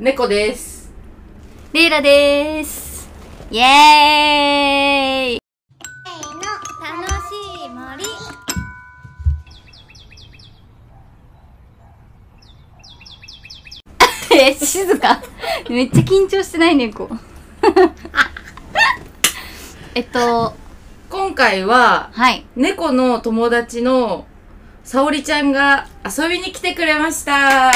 猫です。レイラです。イエーイ楽しい森。え、静か。めっちゃ緊張してない猫。えっと、今回は、はい。猫の友達の沙織ちゃんが遊びに来てくれました。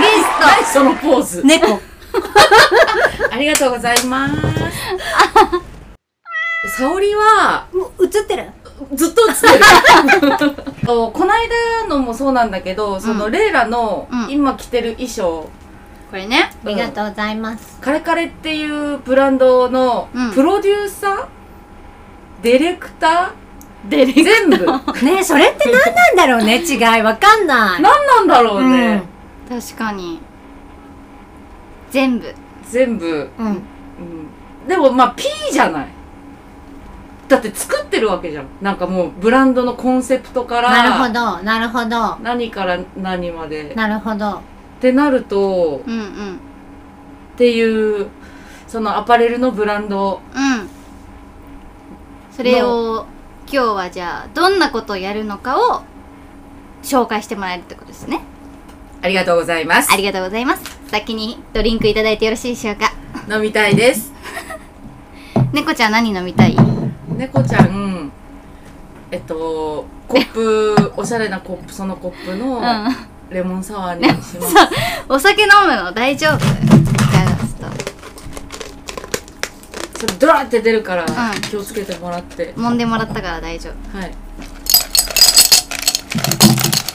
ゲス何そのポーズ。猫。ありがとうございます。沙織は、映ってる？ずっと映ってる。こないだのもそうなんだけど、そのレイラのうん今着てる衣装、トこれね。ありがとうございます。カレカレっていうブランドのうんプロデューサー、ディレクタデレー全部。ねそれって何なんだろうね違いわかんない。何なんだろうね。確かに。全部。全部。うん。うん。うんでもまあ P じゃないだって作ってるわけじゃんなんかもうブランドのコンセプトからなるほど、なるほど。何から何までなるほど。ってなるとうんうん。っていうそのアパレルのブランドうん。それを今日はじゃあどんなことをやるのかを紹介してもらえるってことですね。ありがとうございますありがとうございます。先にドリンクいただいてよろしいでしょうか？飲みたいです 猫ちゃん何飲みたい？猫ちゃんえっとコップおしゃれなコップそのコップのうん。レモンサワーにします、お酒飲むの大丈夫？ガスと。それドラって出るからん気をつけてもらって、揉んでもらったから大丈夫。はい。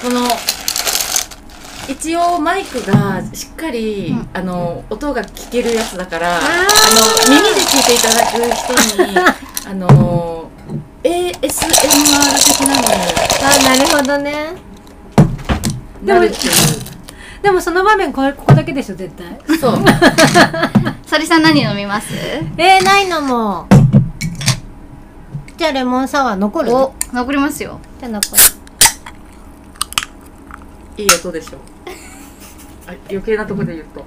この、一応マイクがしっかり、うんあの、音が聞けるやつだから、ああの、耳で聞いていただく人に、あの、ASMR 的なのあ、なるほどね。になるっていう。でもその場面これ、ここだけでしょ、絶対。そう。それさん何飲みます？えー、ないのも。じゃあレモンサワー残る？お、残りますよ。じゃあ残る。いい音でしょ。あ余計なとこで言うと。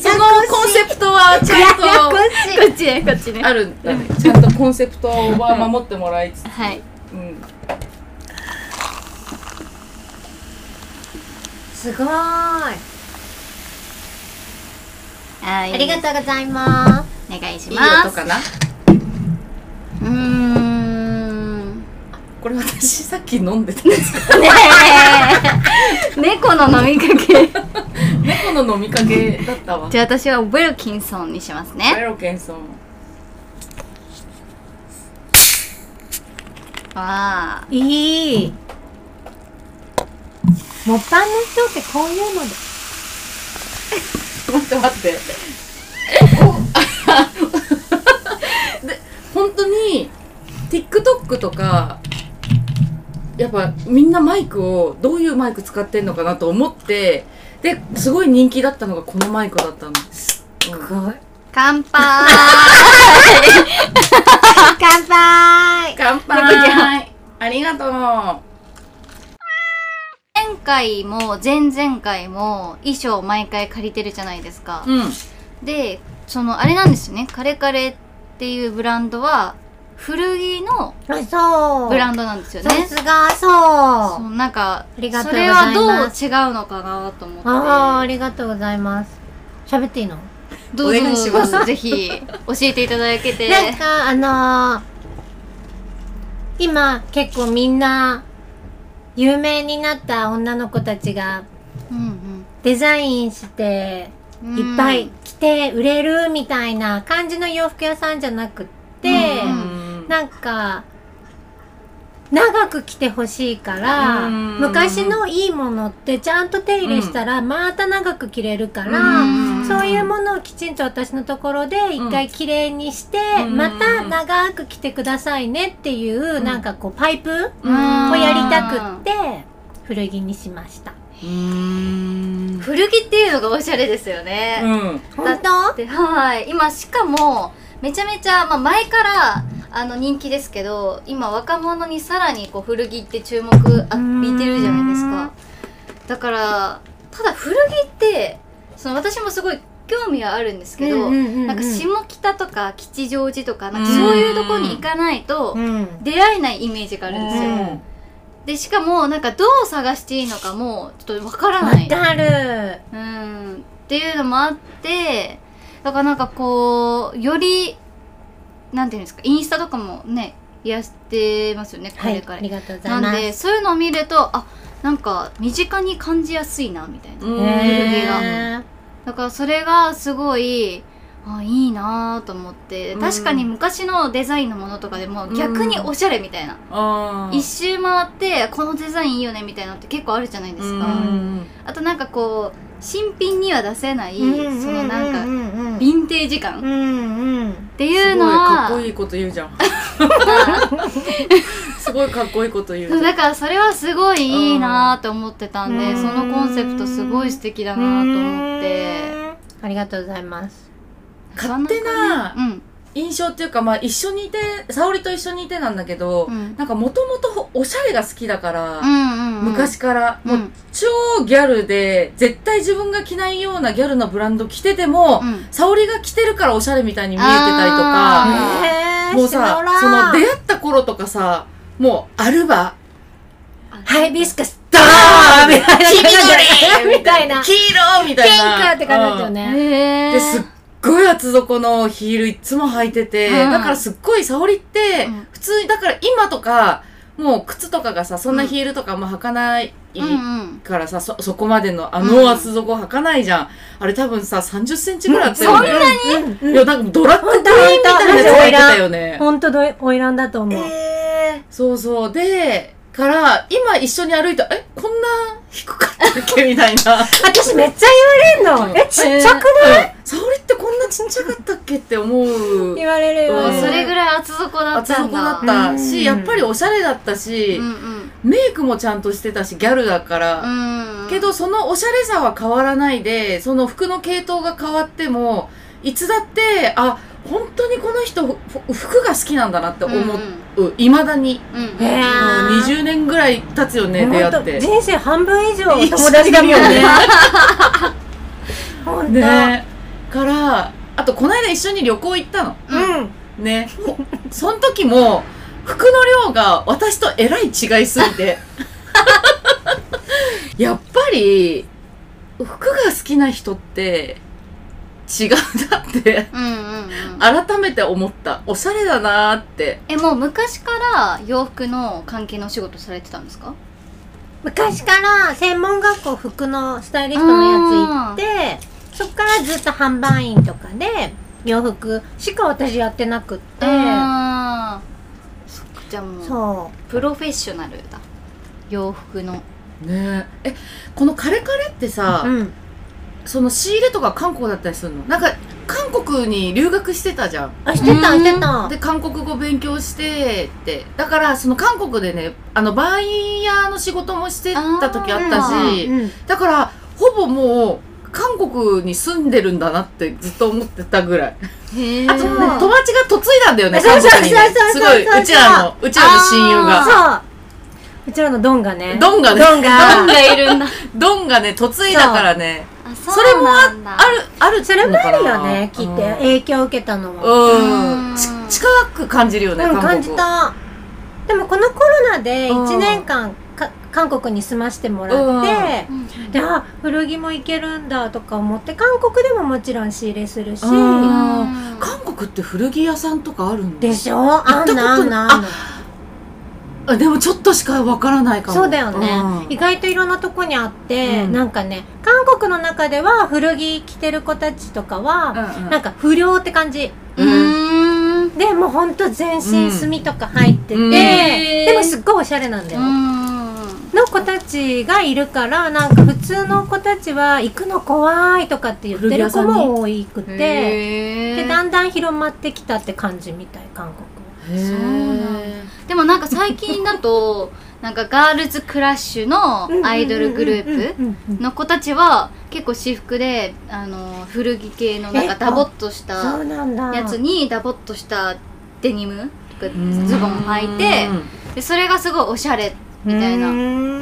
そのコンセプトはちゃんとこっちね、こっちね。あるんだね。ちゃんとコンセプトは守ってもらいつつ。はい。うん。すごーい。はい。ありがとうございます。お願いしいいます。音かなうーん。これ私さっき飲んでたやつ。ね え猫の飲みかけ。猫の飲みかけだったわ。じゃあ私はウェルキンソンにしますベね。ロケンソン。わあ。いい。モッパンの人ってこういうので。待って待って。で本当に TikTok とかやっぱみんなマイクをどういうマイク使ってんのかなと思ってですごい人気だったのがこのマイクだったの。うんごい。乾杯乾杯乾猫ち杯ありがとう前回も前々回も衣装毎回借りてるじゃないですか。うん。で、そのあれなんですよね。カレカレっていうブランドは古着のあ、そう。ブランドなんですよさね。すが、そう。そうなんかありがとうそれございますはどう違うのかなと思って。ああ、ありがとうございます。喋っていいの？どうぞお願いしますぜひ教えていただけて。なんか、あのー、今結構みんな、有名になった女の子たちがうんデザインして、うんいっぱい着て売れるみたいな感じの洋服屋さんじゃなくって、うんなんか、長く着てほしいから、うん昔のいいものってちゃんと手入れしたらまた長く着れるから、うんそういうものをきちんと私のところで一回きれいにして、うん。また長く着てくださいねっていう、うん。なんかこうパイプうん。をやりたくって古着にしました。古着っていうのがおしゃれですよね、うん。本当？ではい。今しかもめちゃめちゃ、まあ、前からあの人気ですけど今若者にさらにこう古着って注目浴びてるじゃないですか。だからただ古着ってその私もすごい興味はあるんですけど、うんうんうんうん。なんか下北とか吉祥寺とかなんかそういうとこに行かないとうん。出会えないイメージがあるんですよ、うん。でしかもなんかどう探していいのかもちょっとわからわない。かる。うん。っていうのもあってだからなんかこうよりなんていうんですかインスタとかもねやってますよねはい彼から、ありがとうございます。なんでそういうのを見るとあなんか身近に感じやすいなみたいな、うん。へー。だからそれがすごいあいいなと思って。うん。確かに昔のデザインのものとかでも逆におしゃれみたいな、一周回ってこのデザインいいよねみたいなのって結構あるじゃないですか、うん。あとなんかこう新品には出せない、うんそのなんか、うんうん。うんヴィンテージ感。っていうすごいのはかっこいいこと言うじゃん。すごいかっこいいこと言う。じゃんだからそれはすごいいいなと思ってたんで、うん。そのコンセプトすごい素敵だなと思って。ありがとうございます。勝手なうん印象っていうかまあ一緒にいて沙織と一緒にいてなんだけど、うん。なんかもともとおしゃれが好きだから、うんうんうん。昔から、うん。もう超ギャルで絶対自分が着ないようなギャルのブランド着てても、うん。沙織が着てるからおしゃれみたいに見えてたりとかもうさその出会った頃とかさもうアルバハイビスカスダーンみたいな黄緑みたいな。黄色みたいな。ピンクって感じだったよね。へーですっごい厚底のヒールいつも履いてて、うん。だからすっごい沙織ってうん。普通にだから今とかもう靴とかがさそんなヒールとかあんま履かないうんうん。からさ、そそこまでのあの厚底履かないじゃん、あれ多分さ3 0センチぐらいあったよね、うん。いやなんかドラッグクイーンみたいなやつ履いてたよね。本当どおいらんだと思う。そうそう。でから今一緒に歩いたえこんな低かったっけ？みたいな。私めっちゃ言われんの。えちっちゃくない？沙織ってこんなちっちゃかったっけって思う。言われるようん。それぐらい厚底だったんだ。厚底だったうん。しやっぱりおしゃれだったし、メイクもちゃんとしてたしギャルだから、うん。けどそのおしゃれさは変わらないでその服の系統が変わってもいつだってあ本当にこの人ふ服が好きなんだなって思ういま、未だに、うんうん。へーうん20年ぐらい経つよね出会って。人生半分以上友達だもんね。にいるよね。本当。ね。からあとこの間一緒に旅行行ったの。うん。ね。ほその時も服の量が私とえらい違いすぎて。やっぱり服が好きな人って違うなって。うんうんうん。改めて思った。おしゃれだなーって。えもう昔から洋服の関係のお仕事されてたんですか？昔から専門学校服のスタイリストのやつ行ってそっからずっと販売員とかで洋服しか私やってなくって。そっかじゃあもうそプロフェッショナルだ。洋服の。ねえ。このカレカレってさ、ううんその仕入れとか韓国だったりするの？なんか韓国に留学してたじゃん。あしてたうん。してた。で韓国語勉強してって。だからその韓国でねあのバイヤーの仕事もしてた時あったしうんだからほぼもう韓国に住んでるんだなってずっと思ってたぐらい。あと友達が嫁いだんだよね韓国にねそうそうそう。すごいうちらのうちらの親友が。そう。うちらのドンがね。ドンがね。ドンがドンがいるんだ。ドンがね嫁いだからね。あそれもあるあるそれもあるよねのかなきって影響を受けたのもうん、近く感じるよね、うん韓国。感じた。でもこのコロナでうん。1年間か韓国に住ませてもらって、うん。であ古着もいけるんだとか思って韓国でももちろん仕入れするし、韓国って古着屋さんとかあるんでしょ？あ行ったことんなあんなあんなあでもちょっとしかわからないかも。そうだよね、うん。意外といろんなとこにあって、うん。なんかね韓国の中では古着着てる子たちとかは、うんうん。なんか不良って感じ。うーん。でもうほんと全身墨とか入ってて、うん。でもすっごいおしゃれなんだよ、うん。の子たちがいるからなんか普通の子たちは行くの怖いとかって言ってる子も多くてでだんだん広まってきたって感じみたい韓国でもなんか最近だと なんかガールズクラッシュのアイドルグループプの子たちは結構私服であの古着系のなんかえダボっとしたやつにダボっとしたデニムとかズボン履いてでそれがすごいおしゃれみたいなな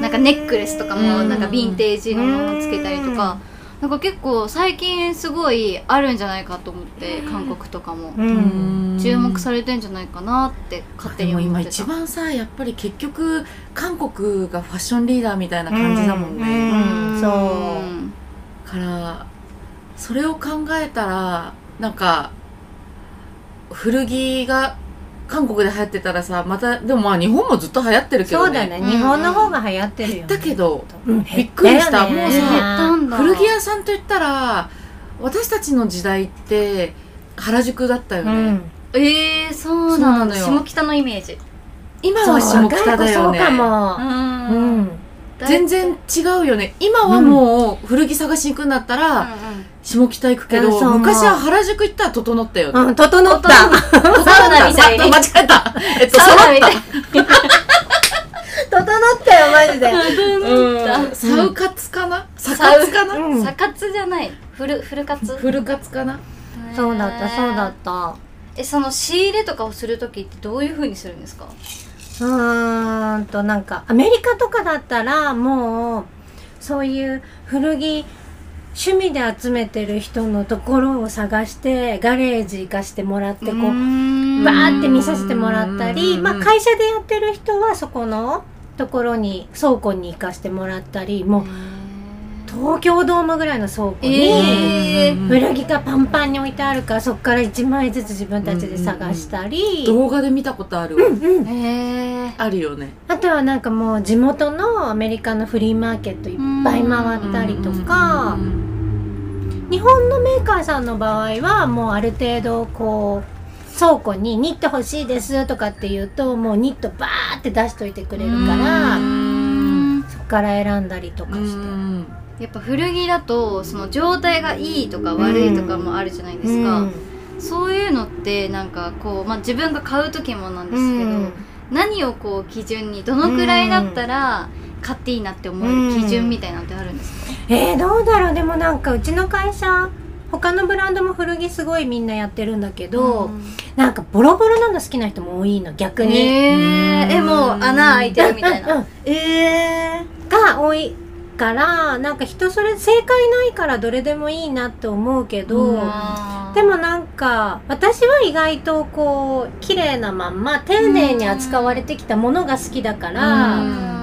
なんかネックレスとかもうんなんかヴィンテージのものつけたりとかなんか結構最近すごいあるんじゃないかと思って韓国とかも。うん。注目されてんじゃないかなって勝手に思ってた。一番さやっぱり結局韓国がファッションリーダーみたいな感じだもんね、うん。そう。うん。からそれを考えたらなんか古着が韓国で流行ってたらさまたでもまあ日本もずっと流行ってるけどそうだね。うん日本の方が流行ってるよね。だけどうん。びっくりした。減もうさ古着屋さんといったら私たちの時代って原宿だったよね、うん。えー、そうなのよ。下北のイメージ。今は下北だよね。そうかも。ん。うん。全然違うよね。今はもう古着探しに行くんだったら、うん下北行くけど、昔は原宿行ったら整ったよね、うん整った。うんサウナみたいに。間違えた。えっとサウナみ揃った 整ったよマジで。うん。サウカツかな？サカツかな、うん。サカツじゃない。フルフルカツ？フルカツかな？そうだったそうだっった。えその仕入れとかをする時ってどういう風にするんですか？うーんとなんかアメリカとかだったらもうそういう古着趣味で集めてる人のところを探してガレージ行かしてもらってこうバーって見させてもらったり、うん。まあ、会社でやってる人はそこのところに倉庫に行かしてもらったりもう東京ドームぐらいの倉庫に、えー。古着がパンパンに置いてあるからそこから1枚ずつ自分たちで探したり、動画で見たことあるわ、うんへえあるよね。あとはなんかもう地元のアメリカのフリーマーケットいっぱい回ったりとか。日本のメーカーさんの場合はもうある程度こう倉庫にニット欲しいですとかって言うともうニットバーって出しといてくれるからうん。そこから選んだりとかして。うんやっぱ古着だとその状態がいいとか悪いとかもあるじゃないですか、うん。そういうのってなんかこう、まあ、自分が買う時もなんですけど、うん。何をこう基準にどのくらいだったら買っていいなって思える基準みたいなのってあるんですか、えー、どうだろう。でもなんかうちの会社他のブランドも古着すごいみんなやってるんだけど、なんかボロボロなの好きな人も多いの逆に、えー、えもう穴開いてるみたいうんうんなえが多いからなんか人それ正解ないからどれでもいいなって思うけど、ー、でもなんか私は意外とこう綺麗なまんま丁寧に扱われてきたものが好きだから、うん。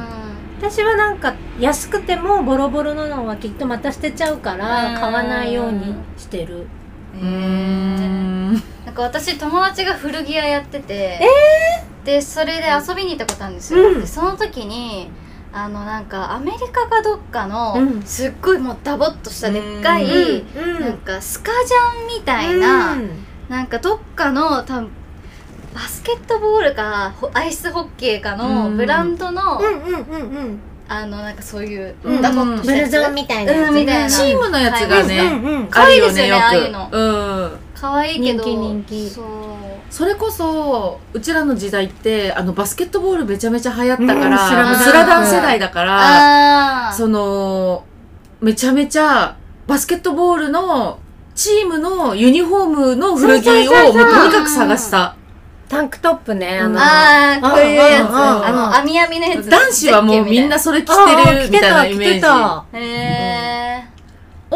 私はなんか安くてもボロボロなのはきっとまた捨てちゃうからうん。買わないようにしてる。なんか私友達が古着屋やってて、でそれで遊びに行ったことあるんですよ、うん。でその時にあのなんかアメリカかどっかの、うん。すっごいもうダボっとしたでっかい、うん。なんかスカジャンみたいな、なんかどっかの多分バスケットボールかほアイスホッケーかのうん。ブランドの、あのなんかそういううん。ダボっとしたやつ、ブルゾンみたいなチームのやつがね、うんうん可愛いですよねああいうの。うん可愛いけど人気人気。そう。それこそうちらの時代ってあのバスケットボールめちゃめちゃ流行ったから、うんスラムダン世代だからそのめちゃめちゃバスケットボールのチームのユニフォームの古着をもうとにかく探した。タンクトップねあの。ああこういうやつ。あの網網のやつ。男子はもうみんなそれ着あてーるみたいなイメージ。着てた。へえ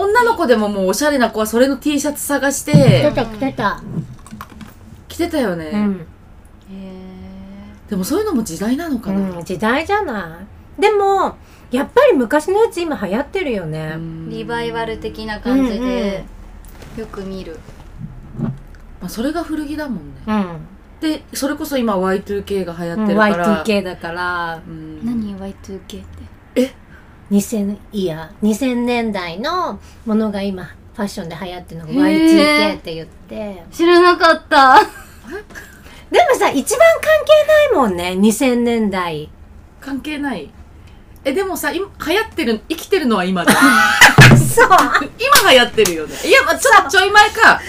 女の子でももうおしゃれな子はそれの T シャツ探し着ててた着てた。着てたよね、うん。へでもそういうのも時代なのかな、うん時代じゃない？でもやっぱり昔のやつ今流行ってるよね。うん。リバイバル的な感じでよく見る。まあ、それが古着だもんね。うん。でそれこそ今 Y2K が流行ってるから、Y2K だから。うん。何？Y2K って2000いや2000年代のものが今ファッションで流行ってるのがへー。Y2K って言って。知らなかった。でもさ一番関係ないもんね2000年代。関係ない。えでもさ今流行ってる生きてるのは今だ。そ そう。今流行ってるよね。いやまあちょっとちょい前か。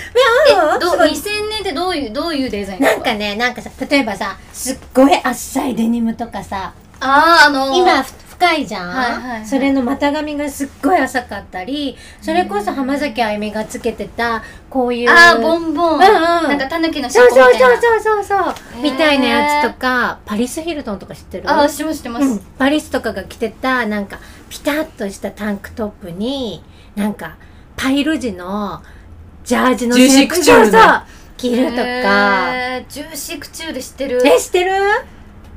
えどうすごい。2000年ってどういうどういうデザインなんかねなんかさ例えばさすっごい浅いデニムとかさあああのー。今ふ深いじゃん、はいはいはい。それの股上がすっごい浅かったりそれこそ浜崎あゆみがつけてたこういうああボンボン、うんうん。なんかタヌキのそうそう尻尾みたいな。そうそうそうそうへー。みたいなやつとかパリス・ヒルトンとか知ってる？ああ知ってます知ってます、うん、パリスとかが着てたなんかピタッとしたタンクトップになんかパイル地のジャージのジューシークチュール着るとか。ジューシークチュール知ってる。え知ってる？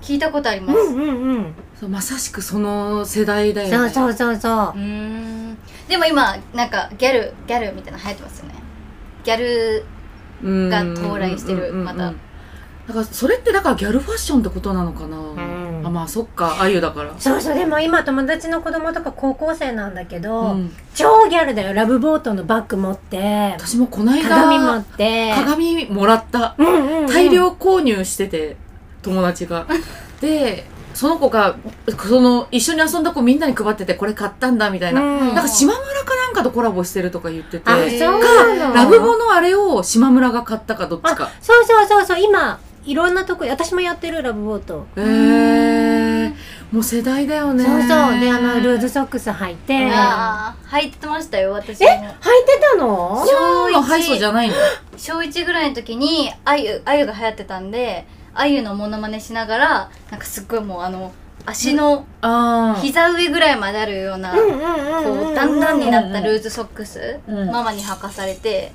聞いたことあります、うんうんうんそうまさしくその世代だよね。そうそうそうそう。ん。でも今なんかギャルギャルみたいなの流行ってますよね。ギャルうんが到来してるまた。だからそれってだからギャルファッションってことなのかな、ん。あまあそっかあゆだから。そうそうでも今友達の子供とか高校生なんだけど、うん。超ギャルだよ。ラブボートのバッグ持って。私もこの間鏡持って。鏡もらった。大量購入してて友達が。でその子がその一緒に遊んだ子みんなに配っててこれ買ったんだみたいな、うん。なんか島村かなんかとコラボしてるとか言っててかラブボのあれを島村が買ったかどっちか。そうそうそうそう今いろんなとこ私もやってるラブボート。へえもう世代だよね。そうそう。であのルーズソックス履いて。履いてましたよ私えも履いてたの？そうの配送じゃないの？小1ぐらいの時にあゆあゆが流行ってたんであゆのモノマネしながらなんかすっごいもうあの足の膝上ぐらいまであるような、こうだんだんになったルーズソックス、うん。ママに履かされて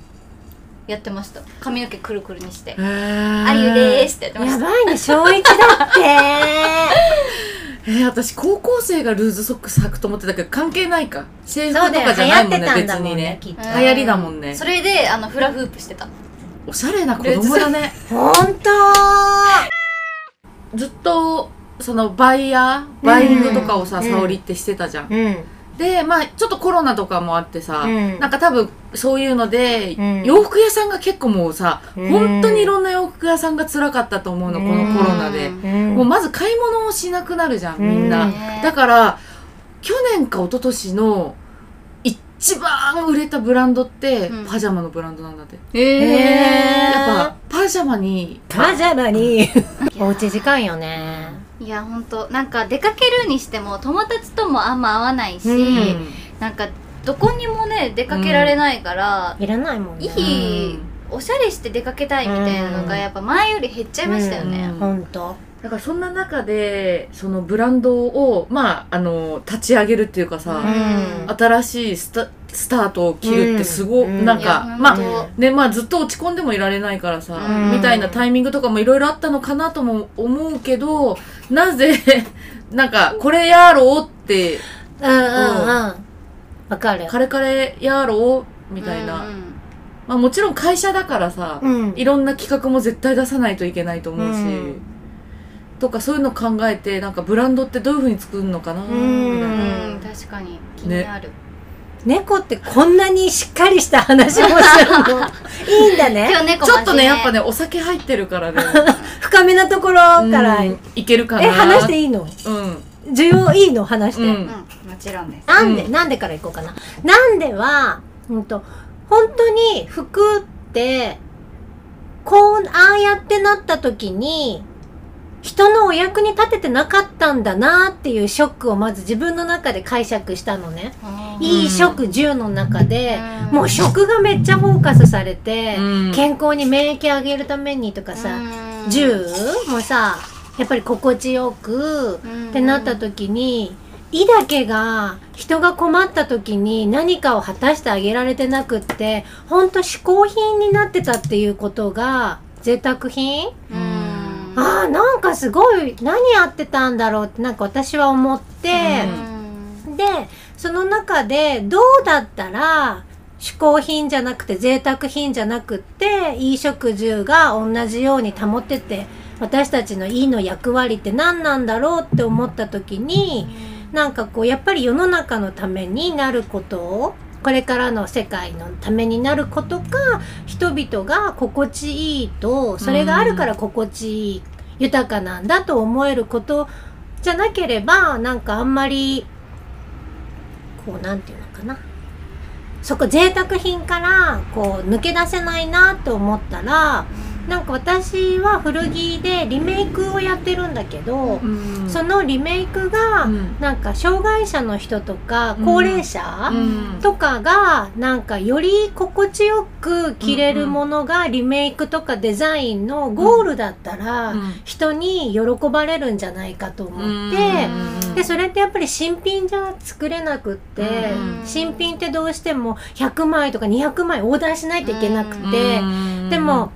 やってました。髪の毛くるくるにして。へー「あゆでーす」ってやってました。やばいね小一だって。えー、私高校生がルーズソックス履くと思ってたけど関係ないか。制服とかじゃないもんね流行ってたん別にね。流行りだもんね。それであのフラフープしてたおしゃれな子供だね。ほんとずっとそのバイヤーバイイングとかをさ、うん沙織ってしてたじゃん、うん。でまあちょっとコロナとかもあってさ、うん。なんか多分そういうので、うん。洋服屋さんが結構もうさ、うん。本当にいろんな洋服屋さんが辛かったと思うの、このコロナで、もうまず買い物をしなくなるじゃんみんな、うん。だから去年か一昨年の一番売れたブランドって、うん。パジャマのブランドなんだって、へー。やっぱパジャマにパジャマに。おうち時間よね。いやほんと。なんか出かけるにしても友達ともあんま会わないし、うん。なんかどこにもね出かけられないから、いらないもんね。いい、おしゃれして出かけたいみたいなのがやっぱ前より減っちゃいましたよね、うん。ほんとだからそんな中でそのブランドをまああの立ち上げるっていうかさ、うん。新しいスタスタートを切るってすご、うん。なんかまあねまあずっと落ち込んでもいられないからさ、うん。みたいなタイミングとかもいろいろあったのかなとも思うけどなぜ なんかこれやろうってうんうんうん。わかる。カレカレやろうみたいな、うん。まあもちろん会社だからさ、うん。いろんな企画も絶対出さないといけないと思うし、うんとかそういうの考えてなんかブランドってどういうふうに作るのかなみたいな、確かに気になる、猫ってこんなにしっかりした話もするの？いいんだね。今日猫ちょっとねやっぱねねお酒入ってるからね。深めなところから、うんいけるかな。え話していいの？うん。需要いいの？話して、うん。うんもちろんです。なんで、うん。なんでからいこうかな。なんではうんと本当に服ってこうああやってなった時に人のお役に立ててなかったんだなっていうショックをまず自分の中で解釈したのね。いい食10の中で、うん。もう食がめっちゃフォーカスされて、うん。健康に免疫上げるためにとかさ、うん。10もさやっぱり心地よくうん。ってなった時に胃だけが人が困った時に何かを果たしてあげられてなくってほんと嗜好品になってたっていうことが贅沢品？うんああなんかすごい何やってたんだろうってなんか私は思って、でその中でどうだったら嗜好品じゃなくて贅沢品じゃなくっていい食住が同じように保ってて私たちのいいの役割って何なんだろうって思った時になんかこうやっぱり世の中のためになることをこれからの世界のためになることか人々が心地いいとそれがあるから心地いい豊かなんだと思えることじゃなければなんかあんまりこうなんていうのかな。そこ贅沢品からこう抜け出せないなと思ったらなんか私は古着でリメイクをやってるんだけど、うん。そのリメイクがうん。なんか障害者の人とかうん。高齢者、うん。とかがなんかより心地よく着れるものがリメイクとかデザインのゴールだったらうん。人に喜ばれるんじゃないかと思ってうん。でそれってやっぱり新品じゃ作れなくってうん。新品ってどうしても100枚とか200枚オーダーしないといけなくてうん。でも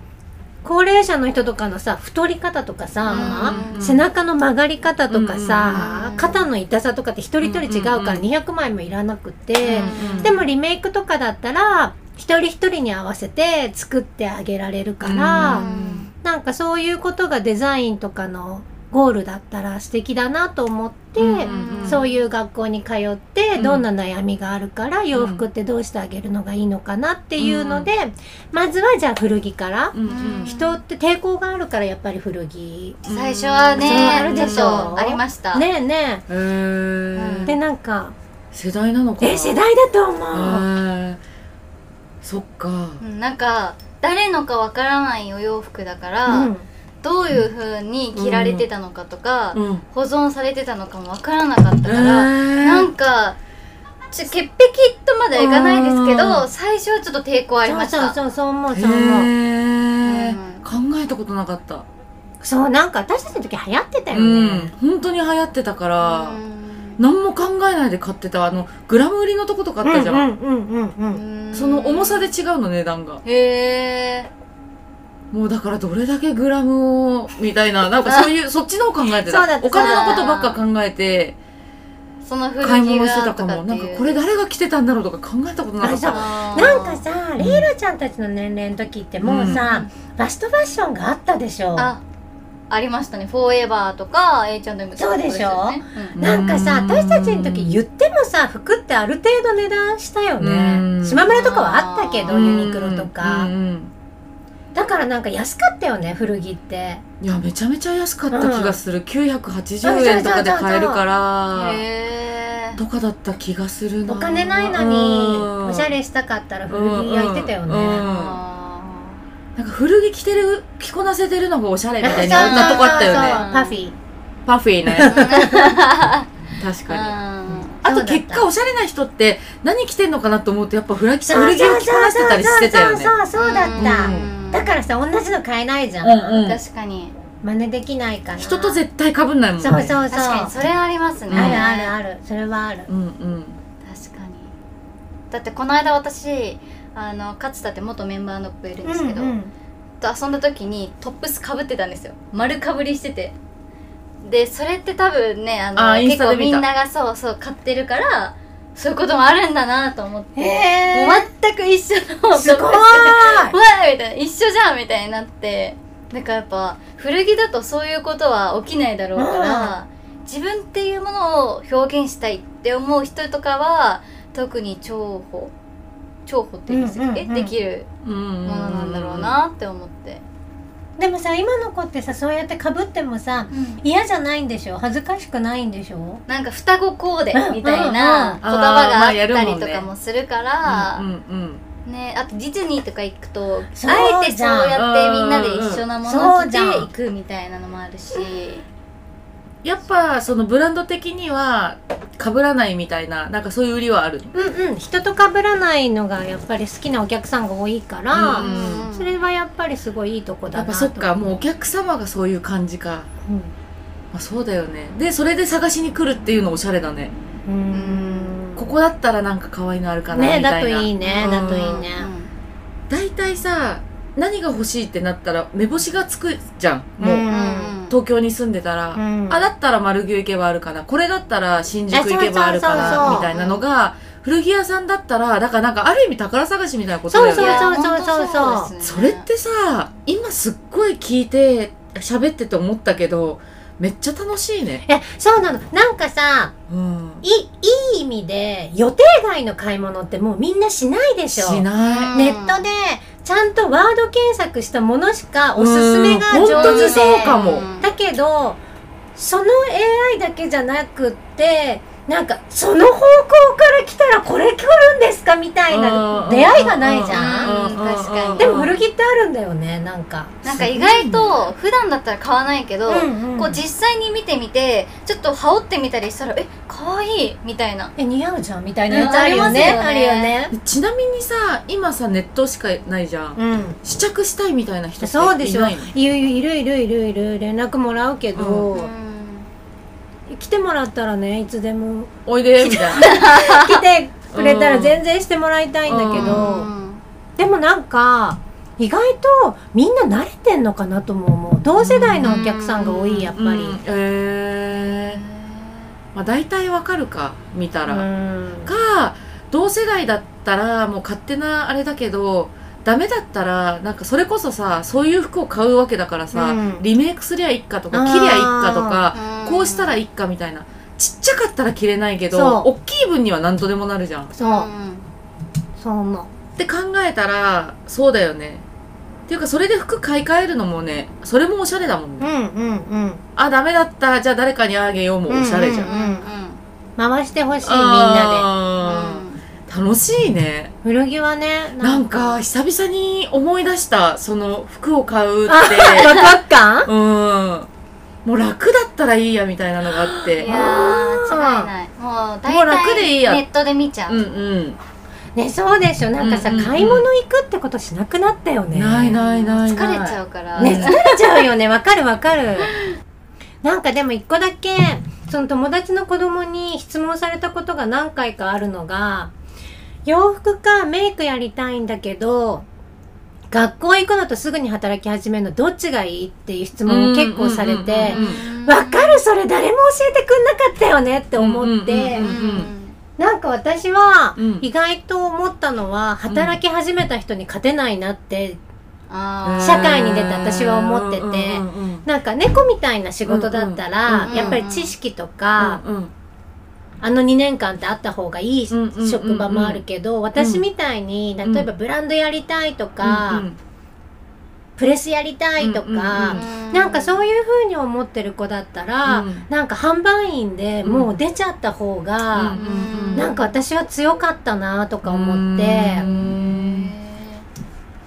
高齢者の人とかのさ太り方とかさうん。背中の曲がり方とかさうん。肩の痛さとかって一人一人違うからうん200枚もいらなくて。うん。でもリメイクとかだったら一人一人に合わせて作ってあげられるから、うん。なんかそういうことがデザインとかのゴールだったら素敵だなと思って、うんそういう学校に通ってうん。どんな悩みがあるから洋服ってどうしてあげるのがいいのかなっていうので、まずはじゃあ古着から、うんうん。人って抵抗があるからやっぱり古着。最初はそうあるねでしょ。ちょっとありました。ねえねえ。でなんか世代なのかな。え世代だと思う。そっか。うんなんか誰のかわからないお洋服だから、うんどういう風に着られてたのかとか、うん。保存されてたのかもわからなかったから、ななんかちょ潔癖とまではいかないですけど、うん。最初はちょっと抵抗ありました。そうそうそうそう思うへそう思う。ー。うん考えたことなかった。そうなんか私たちの時流行ってたようん。ね、本当に流行ってたからうん。何も考えないで買ってたあのグラム売りのとことかあったじゃん。その重さで違うの値段が。へえもうだからどれだけグラムをみたいななんかそういうそっちの方考えてた。お金のことばっか考えてその買い物してがたかもなんかこれ誰が着てたんだろうとか考えたことなかった。なんかさレイラちゃんたちの年齢の時ってもうさ、ファストファッションがあったでしょ。あありましたね。フォーエバーとか H&M とかそうでしょ。ね。うん。なんかさうん。私たちの時言ってもさ服ってある程度値段したようん。ね島村とかはあったけどうん。ユニクロとかだからなんか安かったよね古着って。いやめちゃめちゃ安かった気がする、980円とかで買えるから。へえとかだった気がするな。お金ないのにうん。おしゃれしたかったら古着焼いてたよね、うんうん。あなんか古着着てる着こなせてるのがおしゃれみたいなとこあったよね。パフィー。パフィーね。確ーかに。うんあと結果おしゃれな人って何着てんのかなと思うとやっぱ古着を着こなしてたりしてたよね。そうそうだった、うん。だからさ同じの買えないじゃん、うんうん。確かに。真似できないから。人と絶対被んないもん。ねそうそうそう。確かにそれはありますね。うんあるあるある。それはある。うんうん。確かに。だってこの間私あの勝田って元メンバーの子いるんですけど、うんうん。と遊んだ時にトップスかぶってたんですよ。丸かぶりしててでそれって多分ねあのあ結構みんながそうそう買ってるからそういうこともあるんだなと思って、へもう全く一緒のすごい。わーみたいな。一緒じゃんみたいになって。だからやっぱ古着だとそういうことは起きないだろうから、自分っていうものを表現したいって思う人とかは特に重宝。重宝っていうんですよ、うんうんうんえできるうんものなんだろうなって思って、でもさ今の子ってさそうやってかぶってもさ嫌じゃないんでしょ？恥ずかしくないんでしょ？なんか双子コーデみたいうんうんなうん。言葉があったりとかもするから、うんうんね、あとディズニーとか行くとあえてそうやってみんなで一緒なものそう着て行くみたいなのもあるしやっぱそのブランド的には被らないみたいななんかそういう売りはあるうんうん。人と被らないのがやっぱり好きなお客さんが多いから、うんそれはやっぱりすごいいいとこだやっぱそっかもうお客様がそういう感じか。うん。まあそうだよね。でそれで探しに来るっていうのおしゃれだね。うーん。ここだったらなんか可愛いのあるかなねみたいな。だといいねうん。だといいね。大体さ何が欲しいってなったら目星がつくじゃん。もう、うん東京に住んでたら、うん。あだったら丸牛行けばあるかな。これだったら新宿行けばあるかあそうそうそうそう。なみたいなのが古着屋さんだったらだからなんかある意味宝探しみたいなことだよね。そうそうそういや本当ですねそれってさ今すっごい聞いて喋ってて思ったけどめっちゃ楽しいね。えそうなの。なんかさうん。いいい意味で予定外の買い物ってもうみんなしないでしょ。しない、うんネットでちゃんとワード検索したものしかおすすめがうん。上手で。本当にそうかも。うん。だけどその AI だけじゃなくってなんかその方向から来たらこれ来るんですかみたいな出会いがないじゃん。うん確かに。でも古着ってあるんだよねなんか。なんか意外と普段だったら買わないけど、うんうんこう実際に見てみてちょっと羽織ってみたりしたらえ可愛いみたいな。え似合うじゃんみたいなやつあるよね,、よね。ちなみにさ今さネットしかないじゃん。うん。試着したいみたいな人ってそうでしょいないの？いるいるいるいるいる。連絡もらうけど、うん来てもらったらねいつでも。おいでみたいな。来てくれたら全然してもらいたいんだけうどうん。でもなんか意外とみんな慣れてんのかなとも思う。同世代のお客さんが多いやっぱり。うん。えー。まあ大体わかるか見たら、うん。か同世代だったらもう勝手なあれだけどダメだったらなんかそれこそさそういう服を買うわけだからさ、うん。リメイクすりゃいっかとかあー着りゃいっかとかうんこうしたらいっかみたいな。ちっちゃかったら着れないけど大きい分には何とでもなるじゃん。っそう。うん。そう思う。て考えたらそうだよね。っていうかそれで服買い替えるのもねそれもおしゃれだもんね、うんうんうん。あダメだったじゃあ誰かにあげようもおしゃれじゃん、うんうんうん。回してほしいみんなあー楽しいね。で古着はねなんか久々に思い出したその服を買うって。ワクワク感うん。もう楽だったらいいやみたいなのがあって。いやー間違いない。もう大もう楽でいいや。体ネットで見ちゃう、うんうん。ねそうでしょ。なんかさ、うんうんうん。買い物行くってことしなくなったよね。ないないないない。疲れちゃうから、ね疲れちゃうよね。わかるわかる。なんかでも一個だけその友達の子供に質問されたことが何回かあるのが洋服かメイクやりたいんだけど学校行くのとすぐに働き始めるのどっちがいいっていう質問を結構されてわかるそれ誰も教えてくんなかったよねって思って。うんうんうんなんか私はうん。意外と思ったのは働き始めた人に勝てないなって社会に出て私は思ってて。うんうんうんなんか猫みたいな仕事だったうんらうん。やっぱり知識とかうんうんあの2年間ってあった方がいい職場もあるけど私みたいにうん。例えばブランドやりたいとうかん。プレスやりたいとかうんなんかそういう風に思ってる子だったらうん。なんか販売員でもう出ちゃった方がうんなんか私は強かったなとか思って。うん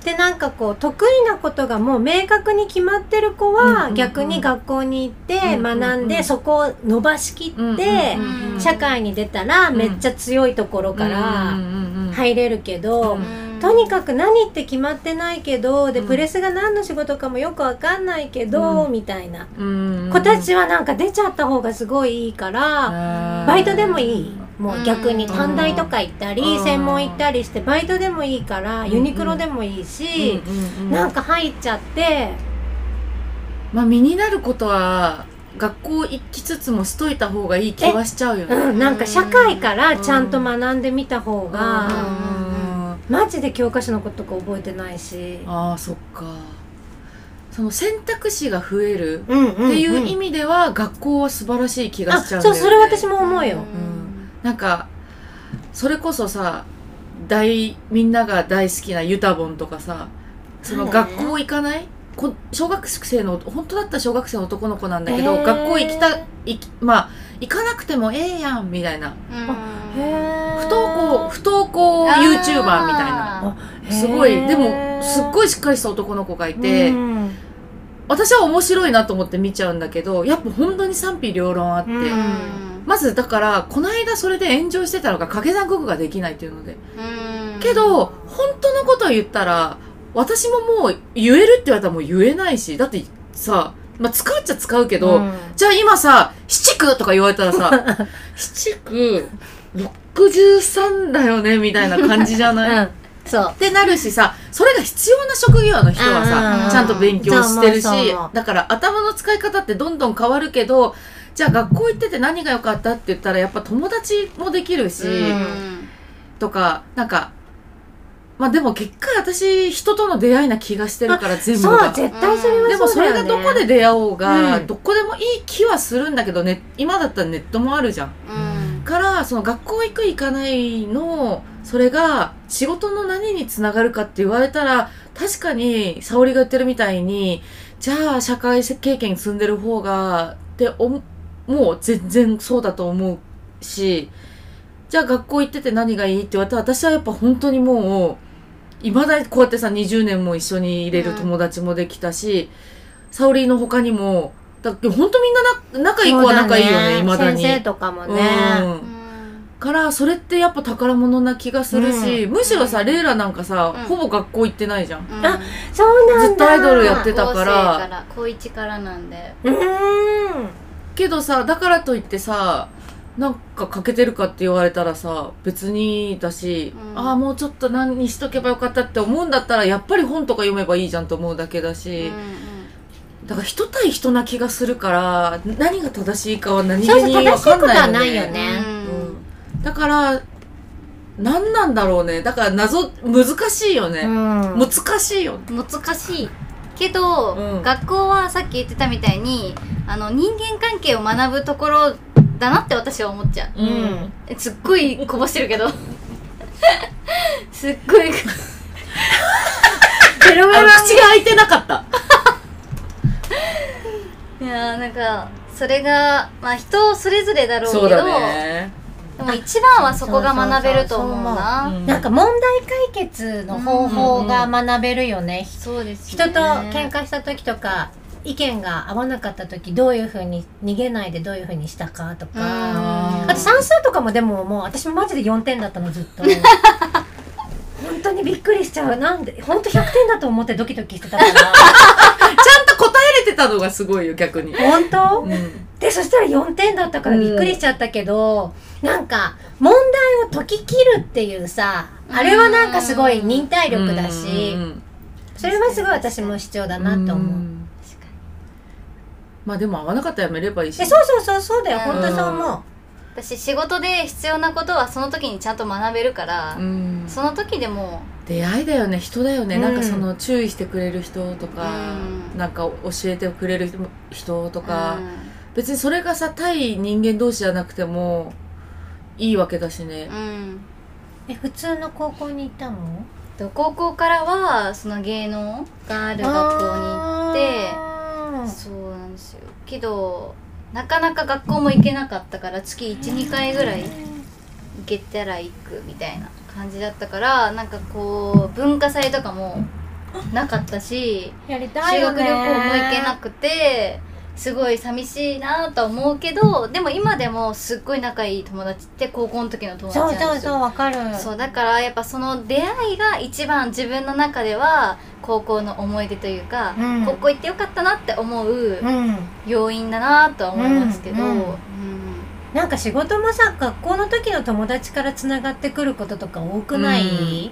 でなんかこう得意なことがもう明確に決まってる子は逆に学校に行って学んでそこを伸ばしきって社会に出たらめっちゃ強いところから入れるけどうんとにかく何って決まってないけどでうん。プレスが何の仕事かもよくわかんないけどうん。みたいな。うん。子たちはなんか出ちゃった方がすごいいいからバイトでもいい。もう逆に短大とか行ったりうん。専門行ったりしてバイトでもいいからユニクロでもいいしなんか入っちゃって。まあ身になることは学校行きつつもしといた方がいい気はしちゃうよね。うん。なんか社会からちゃんと学んでみた方がうんマジで教科書のこととか覚えてないし。ああそっか。その選択肢が増えるうんうんっていう意味味では学校は素晴らしい気があしちゃうんだよね。そうそれ私も思うよ。なんかそれこそさ大みんなが大好きなユタボンとかさその学ね。校行かない？こ小学生の本当だったら小学生の男の子なんだけど、学校行きた行きまあ行かなくてもええやんみたいな。へ不登校不登校 YouTuber みたいな。すごい。でもすっごいしっかりした男の子がいて、うん。私は面白いなと思って見ちゃうんだけどやっぱ本当に賛否両論あって、うん。まずだからこの間それで炎上してたのが掛け算国ができないっていうので。けど本当のことを言ったら私ももう言えるって言われたらもう言えないしだってさ、まあ、使うっちゃ使うけど、うん。じゃあ今さ七区とか言われたらさ 七区63だよねみたいな感じじゃない、うん。そう。ってなるしさそれが必要な職業の人はうん。さちゃんと勉強してるしだから頭の使い方ってどんどん変わるけどじゃあ学校行ってて何が良かったって言ったらやっぱ友達もできるし、うん。とかなんかまあでも結果私人との出会いな気がしてるから全部そうが。絶対それはでもそうれそだよねがどこで出会おうが、うんどこでもいい気はするんだけどね今だったらネットもあるじゃん。からその学校行く行かないのそれが仕事の何につながるかって言われたら確かに沙織が言ってるみたいにじゃあ社会経験積んでる方がっておもう全然そうだと思うしじゃあ学校行ってて何がいいって言われたら私はやっぱ本当にもういまだにこうやってさ20年も一緒にいれる友達もできたし、沙織の他にもだ本当みんなな仲いい子は仲いいよねいまだに。先生とかもね、うん。うん。からそれってやっぱ宝物な気がするし、むしろさうん。レイラなんかさ、うん。ほぼ学校行ってないじゃん、うん。あそうなんだ。ずっとアイドルやってたから。高生から高一からなんで。うーん。けどさだからといってさなんか欠けてるかって言われたらさ別にだし、うん。ああもうちょっと何にしとけばよかったって思うんだったらやっぱり本とか読めばいいじゃんと思うだけだうんし、だから人対人な気がするから何が正しいかは何気に分かんないよね。ね、うん。だから何なんだろうね。だから謎難しいよね、うん。難しいよ難しい。けど、うん。学校はさっき言ってたみたいにあの人間関係を学ぶところだなって私は思っちゃう。うん。えすっごいこぼしてるけど。すっごい。ベロベロ口が開いてなかった。いやーなんかそれがまあ人それぞれだろうけどそうだね。でも一番はそこが学べると思うな。うん。なんか問題解決の方法が学べるよね、そうです人ね。と喧嘩した時とか意見が合わなかった時どういうふうに逃げないでどういうふうにしたかとか、うん。あと算数とかもでももう私もマジで4点だったのずっと。本当にびっくりしちゃう。なんで本当100点だと思ってドキドキしてたから。ちゃんと答えれてたのがすごいよ逆に。本当？うん。でそしたら4点だったからびっくりしちゃったけど、なんか問題を解き切るっていうさあれはなんかすごい忍耐力だし、うんそれはすごい私も必要だなって思う、んまあでも合わなかったらやめればいいし。えそうそうそうそうだよ。うん。本当そう思う、私仕事で必要なことはその時にちゃんと学べるから、うん。その時でも。出会いだよね人だよね、うん。なんかその注意してくれる人とか、うん。なんか教えてくれる人とか、うん。別にそれがさ対人間同士じゃなくてもいいわけだしね。うん。え普通の高校に行ったの？と高校からはその芸能がある学校に行ってそうなんですよ。けどなかなか学校も行けなかったから月12回ぐらい行けたら行くみたいな感じだったからなんかこう文化祭とかもなかったしやりたいよね。修学旅行も行けなくてすごい寂しいなとは思うけどでも今でもすっごい仲いい友達って高校の時の友達そなんですよ。うそうそうわかる。そうだからやっぱその出会いが一番自分の中では高校の思い出というか、うん。高校行ってよかったなって思ううん。要因だなとは思いますけど、うんうん。うん。なんか仕事もさ学校の時の友達からつながってくることとか多くない、うん。うんうん。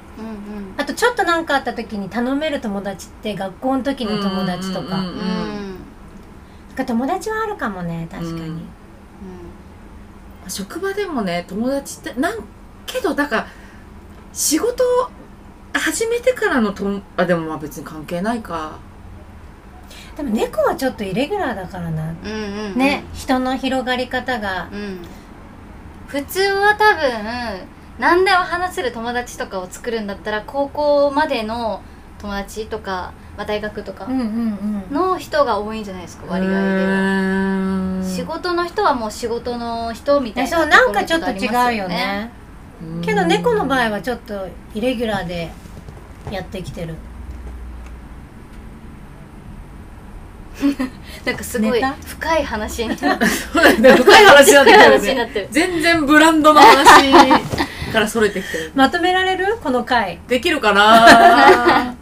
あとちょっと何かあった時に頼める友達って学校の時の友達とか,、うんうんうんなんか友達はあるかもね確かに、うん。職場でもね友達ってなんけどだから仕事を始めてからのともあでもまあ別に関係ないか。でも猫はちょっとイレギュラーだからな、うんうんうん。ね人の広がり方が。うん。普通は多分何でも話せる友達とかを作るんだったら高校までの友達とか、まあ、大学とかの人が多いんじゃないですか割合では。仕事の人はもう仕事の人みたいなえそうなんかちょっと違うよね。うんけど猫の場合はちょっとイレギュラーでやってきてる。なんかすごい深い話になって そうだよね。深い話になね。ってる。全然ブランドの話からそれてきてる。まとめられる？この回。できるかな？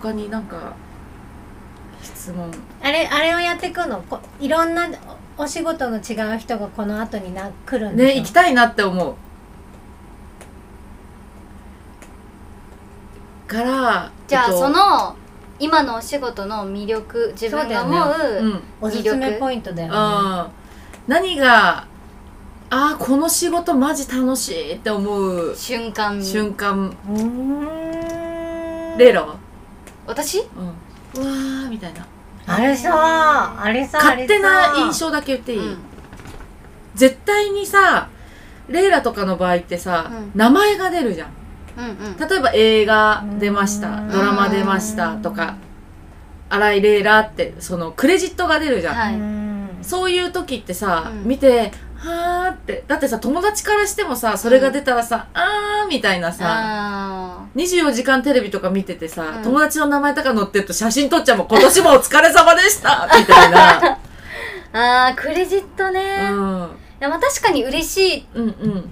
他になんか質問？あれあれをやっていくの？こいろんなおお仕事の違う人がこの後にな来るんね行きたいなって思う。からじゃあえっとその今のお仕事の魅力自分が思ううん。おすすめポイントだよね。うん。何があーこの仕事マジ楽しいって思う。瞬間。瞬間うーん。レイラは、私？うん、うわーみたいな。あれさあれさ勝手な印象だけ言っていい、う。ん。絶対にさレイラとかの場合ってさ、うん。名前が出るじゃん。うんうん。例えば映画出ましたうん。ドラマ出ましたとか洗いレーラーってそのクレジットが出るじゃん、はい。うん。そういう時ってさ、うん。見てはーって。だってさ友達からしてもさそれが出たらさ、あーみたいなさあ24時間テレビとか見ててさ、うん。友達の名前とか載ってると写真撮っちゃうもん今年もお疲れ様でした みたいな、ーあークレジットね、いうん、やまあ確かに嬉しいうん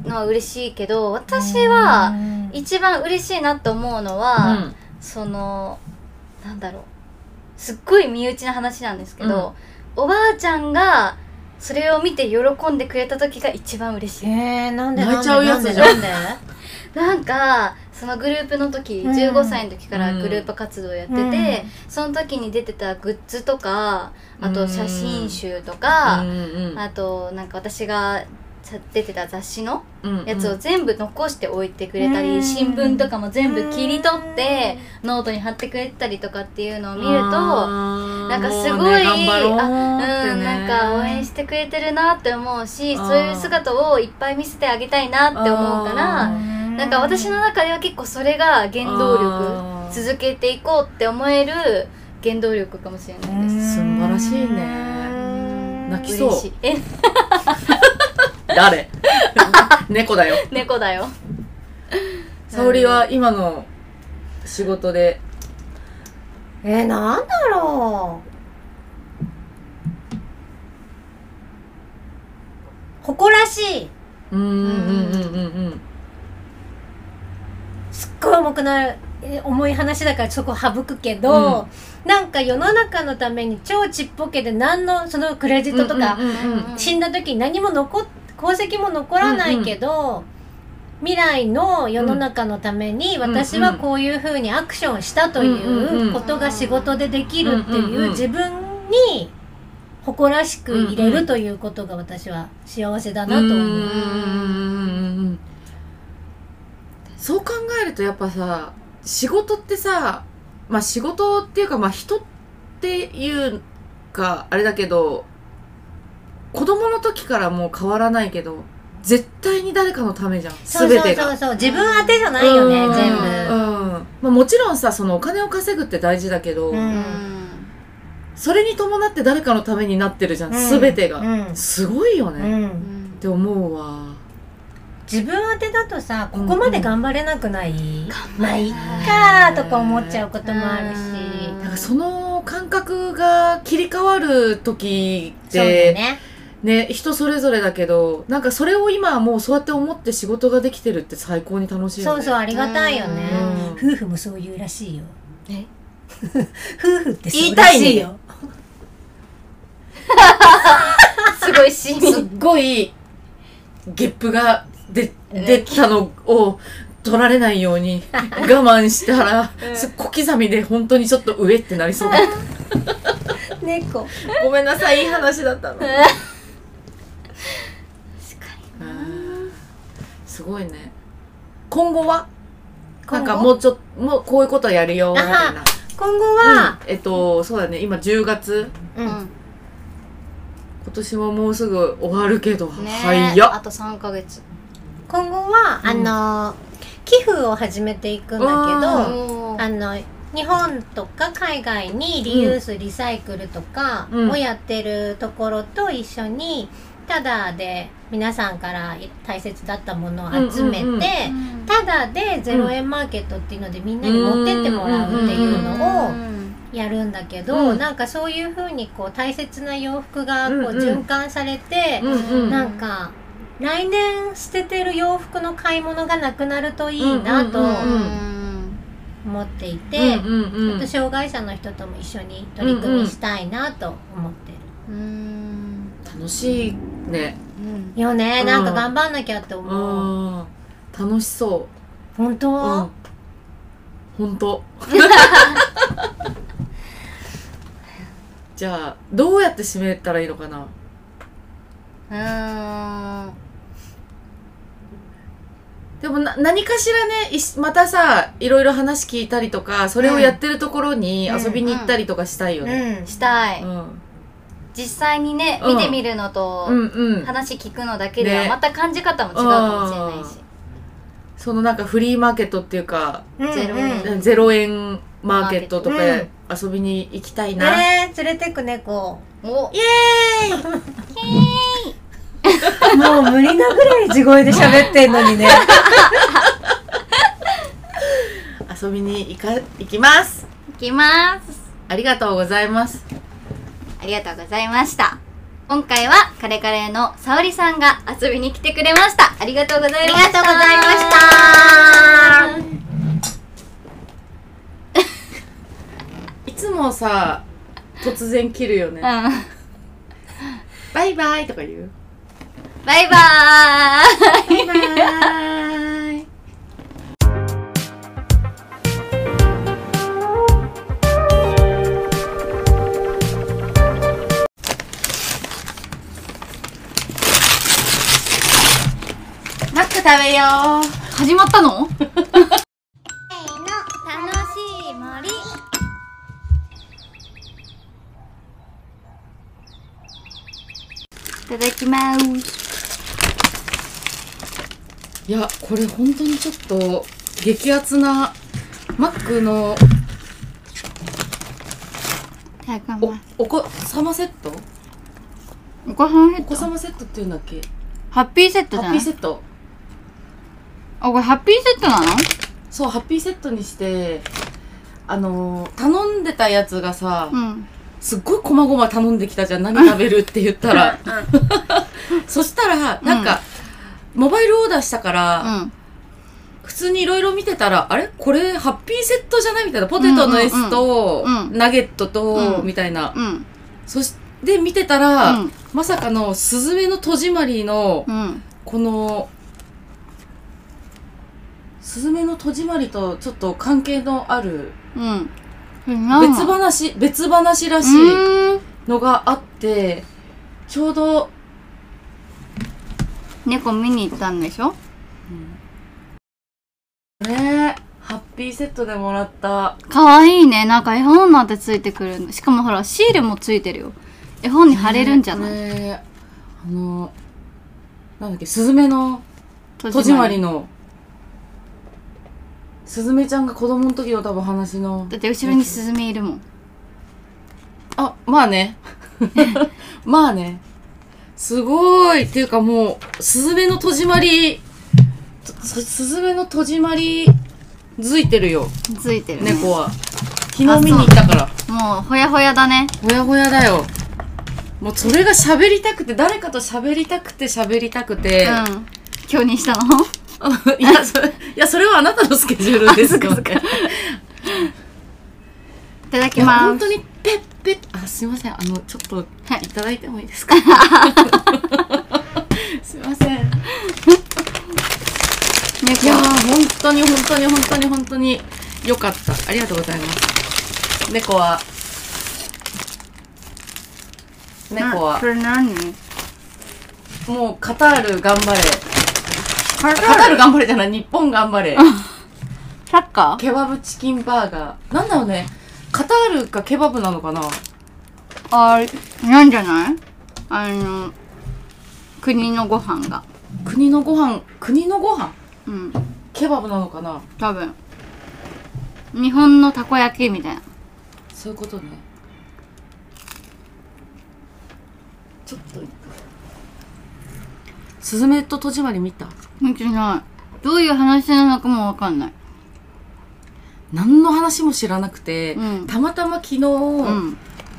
うん。のは嬉しいけど私は一番嬉しいなと思うのは、そのなんだろう。すっごい身内な話なんですけど、おばあちゃんがそれを見て喜んでくれた時が一番嬉しい。えー、なんで泣いちゃうやつじゃん。なんで？なんでなんかそのグループの時、うん。15歳の時からグループ活動やってて、うん。その時に出てたグッズとかあと写真集とうか、んうん。あとなんか私がさ出てた雑誌のうんやつを全部残しておいてくれたり、うん。新聞とかも全部切り取ってノートに貼ってくれたりとかっていうのを見るとななんかすごい、頑張ろうってあうん、ねなんか応援してくれてるなって思うしそういう姿をいっぱい見せてあげたいなって思うからあなんか私の中では結構それが原動力続けていこうって思える原動力かもしれないです。素晴らしいね。泣きそう。嬉しい。え？誰？猫だよ。猫だよ。沙織は今の仕事でえー、なんだろう。誇らしい。うんうんうんうんうん。すっごい重くなるえ重い話だからそこ省くけど、なんか世の中のために超ちっぽけで何のそのクレジットとか、うんうんうんうん死んだ時に何も残っ功績も残らないけど、未来の世の中のためにん。私はこういうふうにアクションしたということが仕事でできるっていう自分に誇らしく入れるということが私は幸せだなと思う。うそう考えるとやっぱさ仕事ってさまあ仕事っていうかまあ人っていうかあれだけど子供の時からもう変わらないけど絶対に誰かのためじゃん。そう全てがそうそう。そう自分当てじゃないよね、うん。全部。うん。まあ、もちろんさそのお金を稼ぐって大事だけど、うん。うんそれに伴って誰かのためになってるじゃん、うん。全てが、うん。すごいよね、うっんて思うわ。自分当てだとさここまで頑張れなくない、張まあいいかとか思っちゃうこともあるし。うんだからその感覚が切り替わる時っそうだてねね人それぞれだけどなんかそれを今はもうそうやって思って仕事ができてるって最高に楽しいよね。そうそうありがたいよね。うん。夫婦もそういうらしいよ。え？夫婦ってそう言いたいね。らしいよすごいシーンすっごいゲップが出出たのを取られないように我慢したら、す小刻みで本当にちょっと上ってなりそう。だった猫。ごめんなさいいい話だったの 確かあーすごいね。今後は？なんか今後もうちょっともうこういうことやるよみたいな。今後は、うん。えっとそうだね。今10月。うん。に今年ももうすぐ終わるけど、うんね。早っ。あと3ヶ月。今後は、うん。あの寄付を始めていくんだけどあの日本とか海外にリユース、リサイクルとかうん。をやってるところと一緒にただで皆さんから大切だったものを集めて、うんうんうんただで0円マーケットっていうのでみんなに持ってってもらうっていうのをやるんだけど、うんなんかそういうふうにこう大切な洋服がこう循環されて、うんうん。なんか来年捨ててる洋服の買い物がなくなるといいなと思っていて、うんうんうん。障害者の人とも一緒に取り組みしたいなと思ってる。うん楽しいね。うん。よね、うん。なんか頑張んなきゃって思う。うん。楽しそ本当、ううん。本当。じゃあどうやって締めたらいいのかな？うーん。でもな何かしらねまたさいろいろ話聞いたりとかそれをやってるところにうん。遊びに行ったりとかしたいよね、うん。したい、うん実際にねうん。見てみるのと、うんうん。話聞くのだけではね。また感じ方も違うかもしれないし、そのなんかフリーマーケットっていうかうんゼロ円0円マーケットとかうん。遊びに行きたいな、ねえ連れてく猫。お。イエーイ。もう無理なぐらい地声で喋ってんのにね。遊びに行か行きます。行きます。ありがとうございますありがとうございました。今回はカレカレの沙織さんが遊びに来てくれました。ありがとうございました。ありがとうございました。いつもさ突然切るよね、うん。バイバイとか言う？バイバーイ。バイバイ食べよう。始まったの？せーの楽しい森。いただきます。いやこれ本当にちょっと激アツなマックのおお子様セット？お子さんヘお子様セットっていうんだっけ？ハッピーセットじハゃない？ッピーセットあこれハッピーセットなの？そうハッピーセットにしてあのー頼んでたやつがさ、うん。すっごい細々頼んできたじゃん何食べるって言ったら。そしたらなんか、モバイルオーダーしたから、うん。普通にいろいろ見てたらあれ？これハッピーセットじゃない？みたいな。ポテトの S と、うんうんうんナゲットと、うん。みたいな、うん。そして見てたら、うん。まさかのスズメの戸締まりの、うん。このスズメの戸締まりとちょっと関係のあるうん。別話別話らしいうん。のがあってちょうど猫見に行ったんでしょ？ねハッピーセットでもらった。かわいいね。なんか絵本なんてついてくるの。しかもほらシールもついてるよ。絵本に貼れるんじゃない、ねあのなんだっけスズメの戸戸締まりのスズメちゃんが子供の時の多分話の。だって後ろにスズメいるもん。あまあね。まあね。すごい。っていうかもうスズメの戸締まりすスズメの戸締まりづいてるよ。ついてる。ね猫は。昨日見に行ったから。もうほやほやだね。ほやほやだよ。もうそれが喋りたくて誰かと喋りたくて喋りたくて、うん。今日にしたの？いやそれいやそれはあなたのスケジュールですかいただきます。本当にペッペッあすいません。あのちょっとはいいただいてもいいですか？すいません。い猫やー本当に本当に本当に本当に良かった。ありがとうございます。猫は。猫は。なそれ何？もうカタール頑張れカカタール頑張れじゃない？日本頑張れ。サッカー？ケバブチキンバーガー。なんだろうね。カタールかケバブなのかな？あなんじゃない？あの国のご飯が。国のご飯？国のご飯？うん。ケバブなのかな？多分。日本のたこ焼きみたいな。そういうことね。ちょっとスズメと戸締まり見た？見てない。どういう話なのかもわかんない。何の話も知らなくて、うん。たまたま昨日、うん。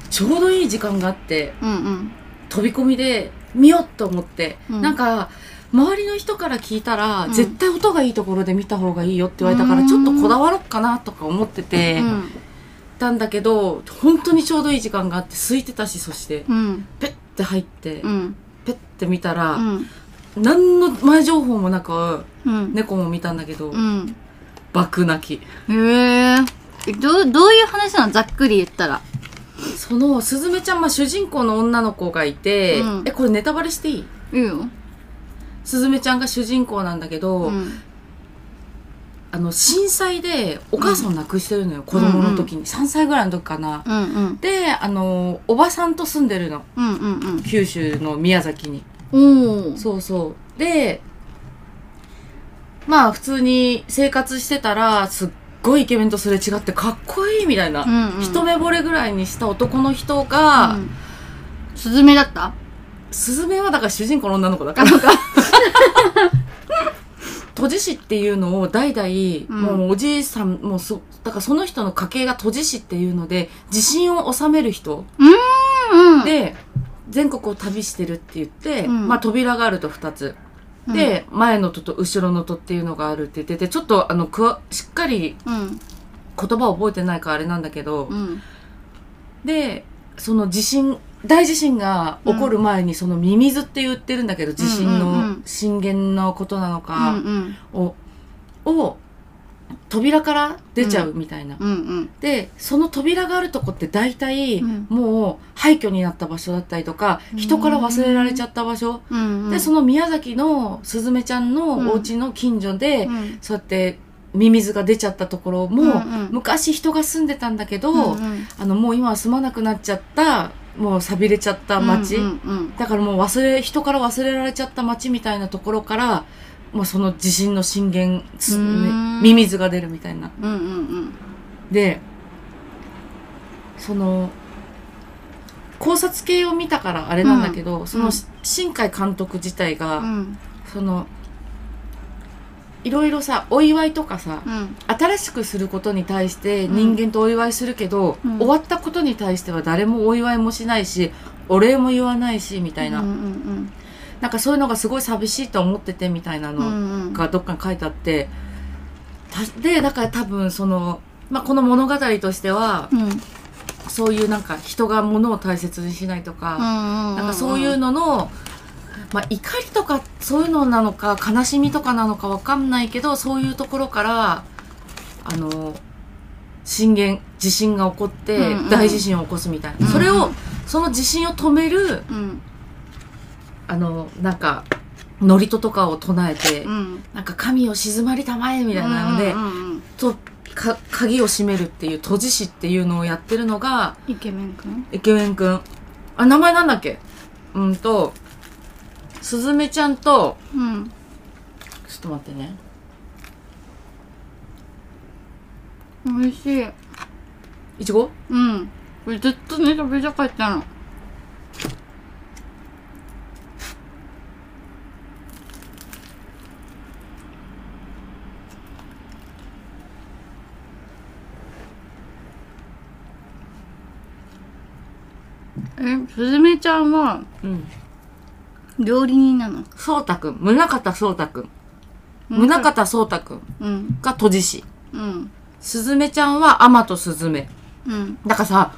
ちょうどいい時間があってうんうん。飛び込みで見ようと思って、うん。なんか周りの人から聞いたら、うん。絶対音がいいところで見た方がいいよって言われたからうん。ちょっとこだわろうかなとか思ってて、うん。たんだけど本当にちょうどいい時間があって空いてたしそしてうん。ペッて入って、うん。ペッて見たら、うん何の前情報もなくうん。猫も見たんだけど、うん。爆泣き。へえどうどういう話なの？ざっくり言ったら。そのすずめちゃん、まあ、主人公の女の子がいて、うん。えこれネタバレしていい？いいよ。すずめちゃんが主人公なんだけど、うん。あの震災でお母さんを亡くしてるのよ、子供の時に、3歳ぐらいの時かな。うんうん。であのおばさんと住んでるの。うんうん。九州の宮崎にうん。そうそう。でまあ普通に生活してたらすっごいイケメンとすれ違ってかっこいいみたいな、うんうん。一目惚れぐらいにした男の人が、うん。スズメだった？スズメはだから主人公の女の子だから。閉じ師っていうのを代々、ん。もうおじいさんもそだからその人の家系が閉じ師っていうので自信を収める人うん。で全国を旅してるって言って、うん。まあ扉があると2つ。で、前の戸と後ろの戸っていうのがあるって言っててちょっとあのくわしっかりうん。言葉を覚えてないからあれなんだけど、うん。でその地震大地震が起こる前にそのミミズって言ってるんだけど地震うんうんうのん。震源のことなのうかん。を,、を扉から出ちゃうみたいな、うん。うんでその扉があるとこって大体、うん。もう廃墟になった場所だったりとか人から忘れられちゃった場所、うんうん。でその宮崎のすずめちゃんのお家の近所で、うん。そうやってミミズが出ちゃったところも、うんうん。昔人が住んでたんだけど、うんうん。あのもう今は住まなくなっちゃったもう寂れちゃった町、うんうんだからもう忘れ人から忘れられちゃった町みたいなところからもうその地震の震源ミミズが出るみたいな。うんうんうん。でその考察系を見たからあれなんだけど、その新海監督自体が、うん。そのいろいろさお祝いとかさ、うん。新しくすることに対してうん。人間とお祝いするけど、うん。終わったことに対しては誰もお祝いもしないしお礼も言わないしみたいな、うんうんなんかそういうのがすごい寂しいと思っててみたいなうんうのんうん。がどっかに書いてあって、たでだから多分その、まあ、この物語としてはうん。そういうなんか人が物を大切にしないとか、ななんかそういうのの、まあ、怒りとかそういうのなのか悲しみとかなのかわかんないけどそういうところからあの震源地震が起こってうんうん。大地震を起こすみたいな、うん。それをその地震を止めるうんあのなんか祝詞とかを唱えて、うん。なんか神を静まりたまえみたいなので、うんうんうんとか鍵を閉めるっていう閉じ師っていうのをやってるのがイケメンくんイケメンくんあ名前なんだっけ？うんとすずめちゃんとうん。ちょっと待ってね。美味しい。いちご？うん。これずっとね食べたかったのえすずめちゃんはうん。料理人なの？そうたくん。宗像そうたくん。宗像そうたくんうん。が閉じ師うん。すずめちゃんはアマとスズメ。うん。だからさ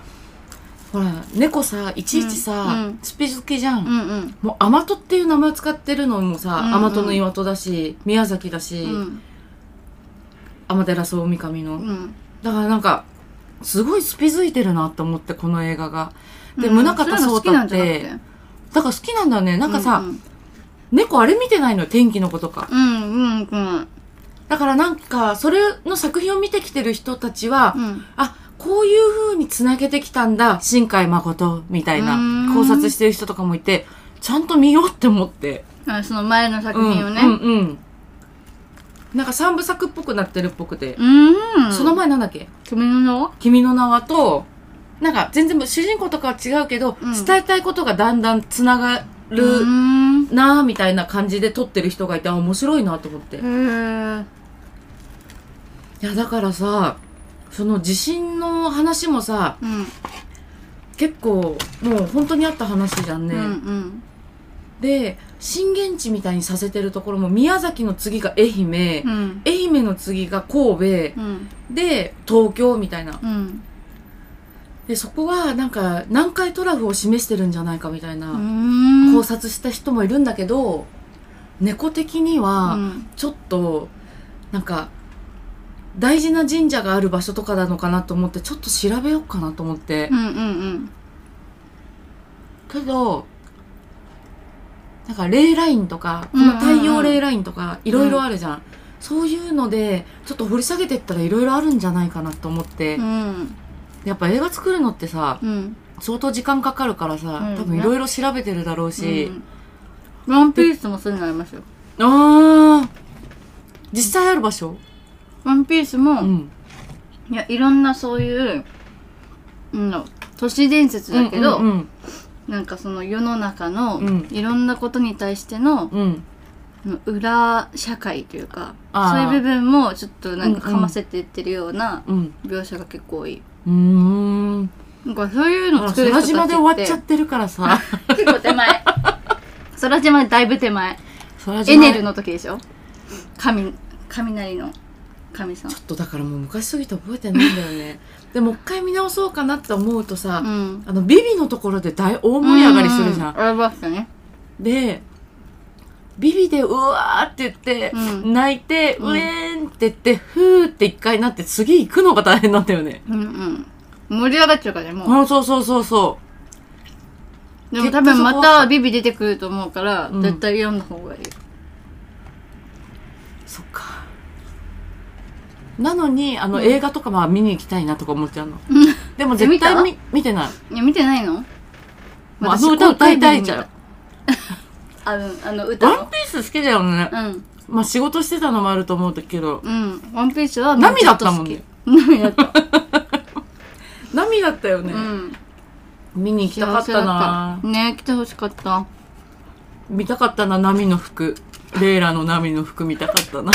ほら猫さいちいちさ、うん。うん。スピ好きじゃん、うんうん。もうアマトっていう名前を使ってるのもさ、うんうん。アマトの岩戸だし宮崎だし、うん。天照大神の、うん。だからなんかすごいスピづいてるなって思ってこの映画がで、うん宗像そうたって。だから好きなんだよね。なんかさ、うん猫あれ見てないの？よ天気の子とか。うんうんうん。だからなんかそれの作品を見てきてる人たちは、うん。あこういう風に繋げてきたんだ新海誠みたいな考察してる人とかもいてちゃんと見ようって思って。あその前の作品をね。うんうんうん。なんか三部作っぽくなってるっぽくて、うん。その前なんだっけ？君の名は？君の名はと、なんか全然主人公とかは違うけど、うん。伝えたいことがだんだんつながうるん。なぁみたいな感じで撮ってる人がいて、あ、面白いなと思って。いへえや、だからさ、その地震の話もさ、うん。結構もう本当にあった話じゃんね。うんうん。で、震源地みたいにさせてるところも宮崎の次が愛媛、うん。愛媛の次が神戸、うん。で、東京みたいな。うんで、そこはなんか南海トラフを示してるんじゃないかみたいな。うん。考察した人もいるんだけど猫的にはうん。ちょっとなんか大事な神社がある場所とかなのかなと思ってちょっと調べようかなと思って。うんうんけどなんかレイラインとかこうんうんうんの太陽レイラインとかいろいろあるじゃん、そういうのでちょっと掘り下げてったらいろいろあるんじゃないかなと思って、うんやっぱ映画作るのってさうん。相当時間かかるからさ、うん。多分いろいろ調べてるだろうし、うん。ワンピースもそういうのありますよ。ああ実際ある場所？ワンピースもうん。いやいろんなそういう、うん、都市伝説だけど、なんかその世の中のうん。いろんなことに対しての裏社会というかそういう部分もちょっとなんかかませていってるようなうん。描写が結構多い。うーんなんかそういうの作る人たちって空島で終わっちゃってるからさ 結構手前。空島だいぶ手前。エネルの時でしょ？神、雷の神さんちょ。っとだからもう昔すぎて覚えてないんだよね でもう一回見直そうかなって思うとさ、うん。あのビビのところで大大盛り上がりするじゃん、うありましたね。でビビでうわーって言って、うん。泣いて、うん。うえーんって言ってふーって一回なって次行くのが大変なんだよね。うんうん。盛り上がっちゃうからね、もう。あそうそうそうそでも多分またビビ出てくると思うから、うん。絶対読んだ方がいい。うそっか。なのにあの、うん。映画とかは見に行きたいなとか思っちゃうの。うん。でも絶え対見見見てない。いや、見てないの？もうあの歌歌いたいじゃんあの、あの歌の。ワンピース好きだよね、うん。まあ仕事してたのもあると思うけどうん。ワンピースは涙ったもんね涙だった。涙だったよね、うん。見に行きたかったなね来てほしかった。見たかったな波の服レイラの波の服見たかったな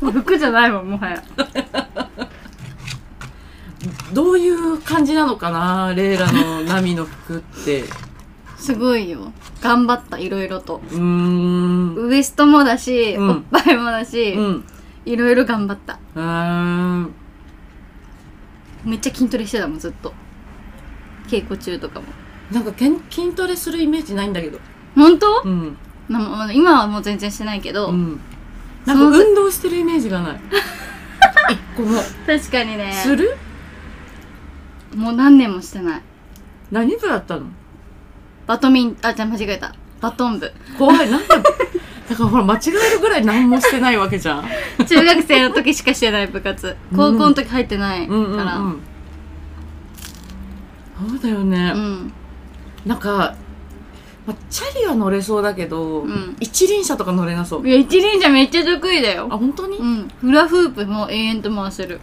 服じゃないもん、もはや。どういう感じなのかなレイラの波の服ってすごいよ。頑張った、いろいろと。うーん。ウエストもだし、うん。おっぱいもだし、うん。いろいろ頑張った。うー。んめっちゃ筋トレしてたもん、ずっと。稽古中とかも。なんかけん筋トレするイメージないんだけど。本当、うん。なまあ今はもう全然してないけど、うん。なんか運動してるイメージがない。一個も。確かにね、する？もう何年もしてない。何部だったの？バドミン、あ、じゃあ間違えた。バトン部。怖いなんで？だからほら間違えるぐらい何もしてないわけじゃん 中学生の時しかしてない部活。高校の時入ってないから。うんうんうんそうだよね、うんなんか、まあ、チャリは乗れそうだけど、うん一輪車とか乗れなそういや、一輪車めっちゃ得意だあよ。本当に、うん。フラフープも永遠と回せる。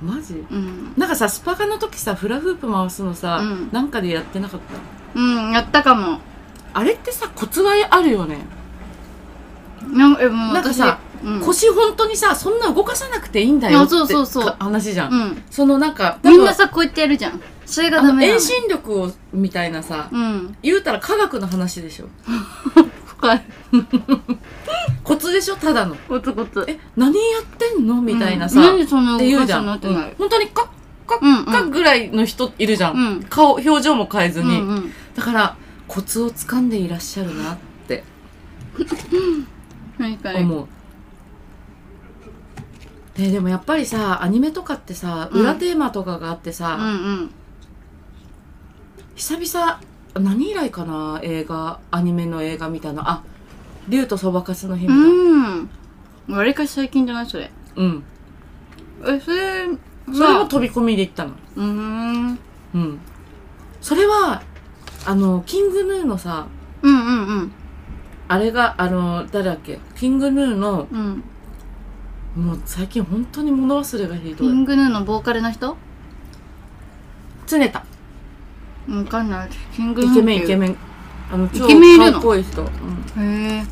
マジ？うん。なんかさスパカの時さフラフープ回すのさ、うんなんかでやってなかった？うん、やったかも。あれってさコツはあるよね、なんえ、もう私なんかさ、うん、腰本当にさそんな動かさなくていいんだよってあそうそうそうか話じゃん、うん。そのなんかみんなさ、こうやってやるじゃん。それがダメ。遠心力をみたいなさ、うん。言うたら科学の話でしょ 深い。コツでしょただのコツコツ。え何やってんの？みたいなさ、うんなんでそんなって言うじゃん、動かすのってなる。本当にカッカうんうんッカッぐらいの人いるじゃん、うん顔表情も変えずに、うんうん。だからコツを掴んでいらっしゃるなって。思う、ででもやっぱりさアニメとかってさうん裏テーマとかがあってさ、うんうん。久々何以来かな映画アニメの映画みたいなあ竜とそばかすの姫だうん。わりかし最近じゃないそれ。うんえ、それ、それも飛び込みで行ったのうーん。うんそれはあのキングヌーのさうんうんうん。あれがあの誰だっけ？キングヌーのうん。もう最近本当に物忘れがひどいキングヌーのボーカルの人？常田わかんない。キングヌーイケメンイケン。メンあの超イケメンいるの？かっこいい人、うんへえ。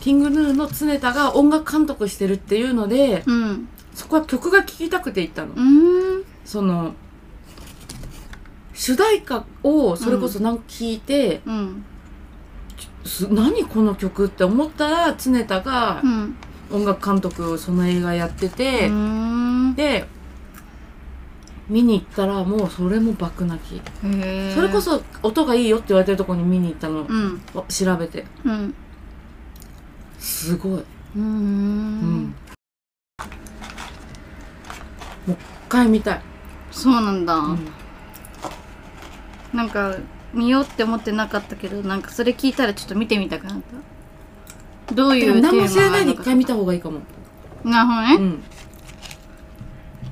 キングヌーの常田が音楽監督してるっていうのでうん。そこは曲が聴きたくて行ったの、うーん。その主題歌をそれこそなんか聞いて、うん。す何この曲って思ったら常田がうん。音楽監督をその映画やってて、うーん。で見に行ったらもうそれも爆泣き。それこ。そ音がいいよって言われてるとこに見に行ったの、うん。調べてうん。すごい、うーうんん。もう一回見たい、そうなんだ。うんなんか、見ようって思ってなかったけど、なんかそれ聞いたらちょっと見てみたくなった。どうでいうテーマも何も知らないで一回見た方がいいかも、なるほどね。うん、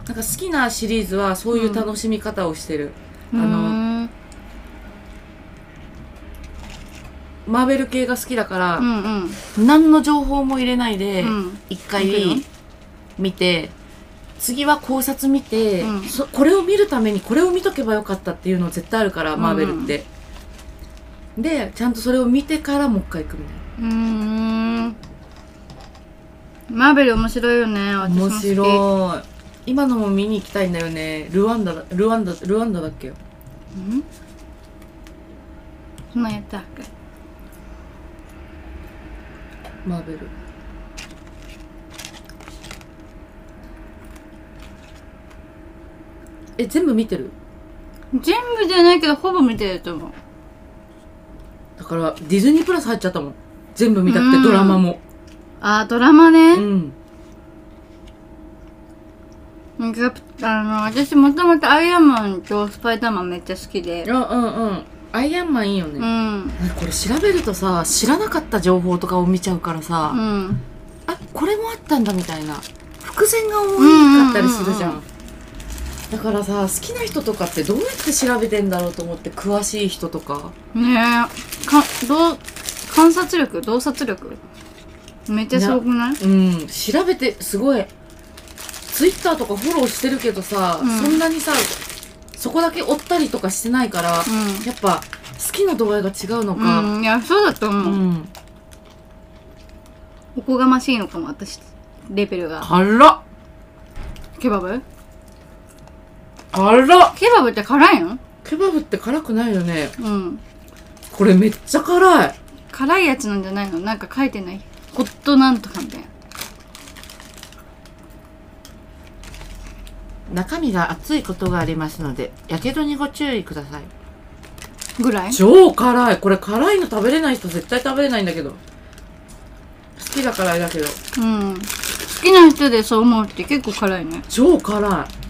なんか好きなシリーズはそういう楽しみ方をしてる、あのうーんマーベル系が好きだから、うんうん。何の情報も入れないでうん。一回見て次は考察見て、うん。そこれを見るためにこれを見とけばよかったっていうの絶対あるから、マーベルって。でちゃんとそれを見てからもう一回行くみたいうーん。マーベル面白いよねな面私も好き。白い。今のも見に行きたいんだよね。ルワンダだルワンダルワンダだっけよ。うん？そんなんやったっけ？マーベルえ全部見てる？全部じゃないけどほぼ見てると思う。だからディズニープラス入っちゃったもん。全部見たくてうん。ドラマも。あードラマね、うん。なんかあの私もともとアイアンマンとスパイダーマンめっちゃ好きで。うんうんうん。アイアンマンいいよね、うん。これ調べるとさ知らなかった情報とかを見ちゃうからさ、うん。あこれもあったんだみたいな。伏線が多かったりするじゃん,、うんうんだからさ好きな人とかってどうやって調べてんだろうと思って詳しい人とか。ねえ。かどう観察力？洞察力？めっちゃすごくない？うん。調べてすごい。ツイッターとかフォローしてるけどさ、うん。そんなにさそこだけ追ったりとかしてないから、やっぱ好きな度合いが違うのうん、か。うん、いやそうだとう。思う、ん、おこがましいのかも私レベルが。辛っ。ケバブ？辛っ。ケバブって辛いの？ケバブって辛くないよね。うん。これめっちゃ辛い。辛いやつなんじゃないの？なんか書いてない？ホットなんとかみたいな。中身が熱いことがありますのでやけどにご注意ください。ぐらい？超辛い。これ辛いの食べれない人絶対食べれないんだけど。好きだからあれだけど。うん。好きな人でそう思うって結構辛いね。超辛い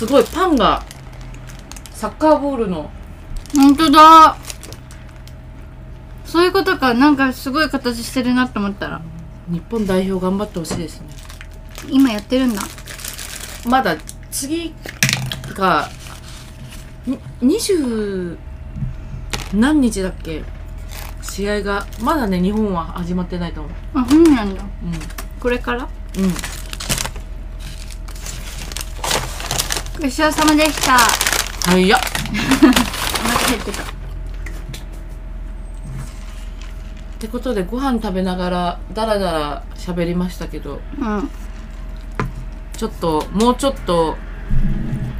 すごいパンがサッカーボールの。ほんとだ。そういうことか。なんかすごい形してるなって思ったら。日本代表頑張ってほしいですね。今やってるんだ。まだ次がに20何日だっけ？試合が。まだね日本は始まってないと思う。あそうなんだ。うこれから？んうんごちそうさまでした。早っお腹減ってた。ってことでご飯食べながらダラダラ喋りましたけどうん。ちょっともうちょっと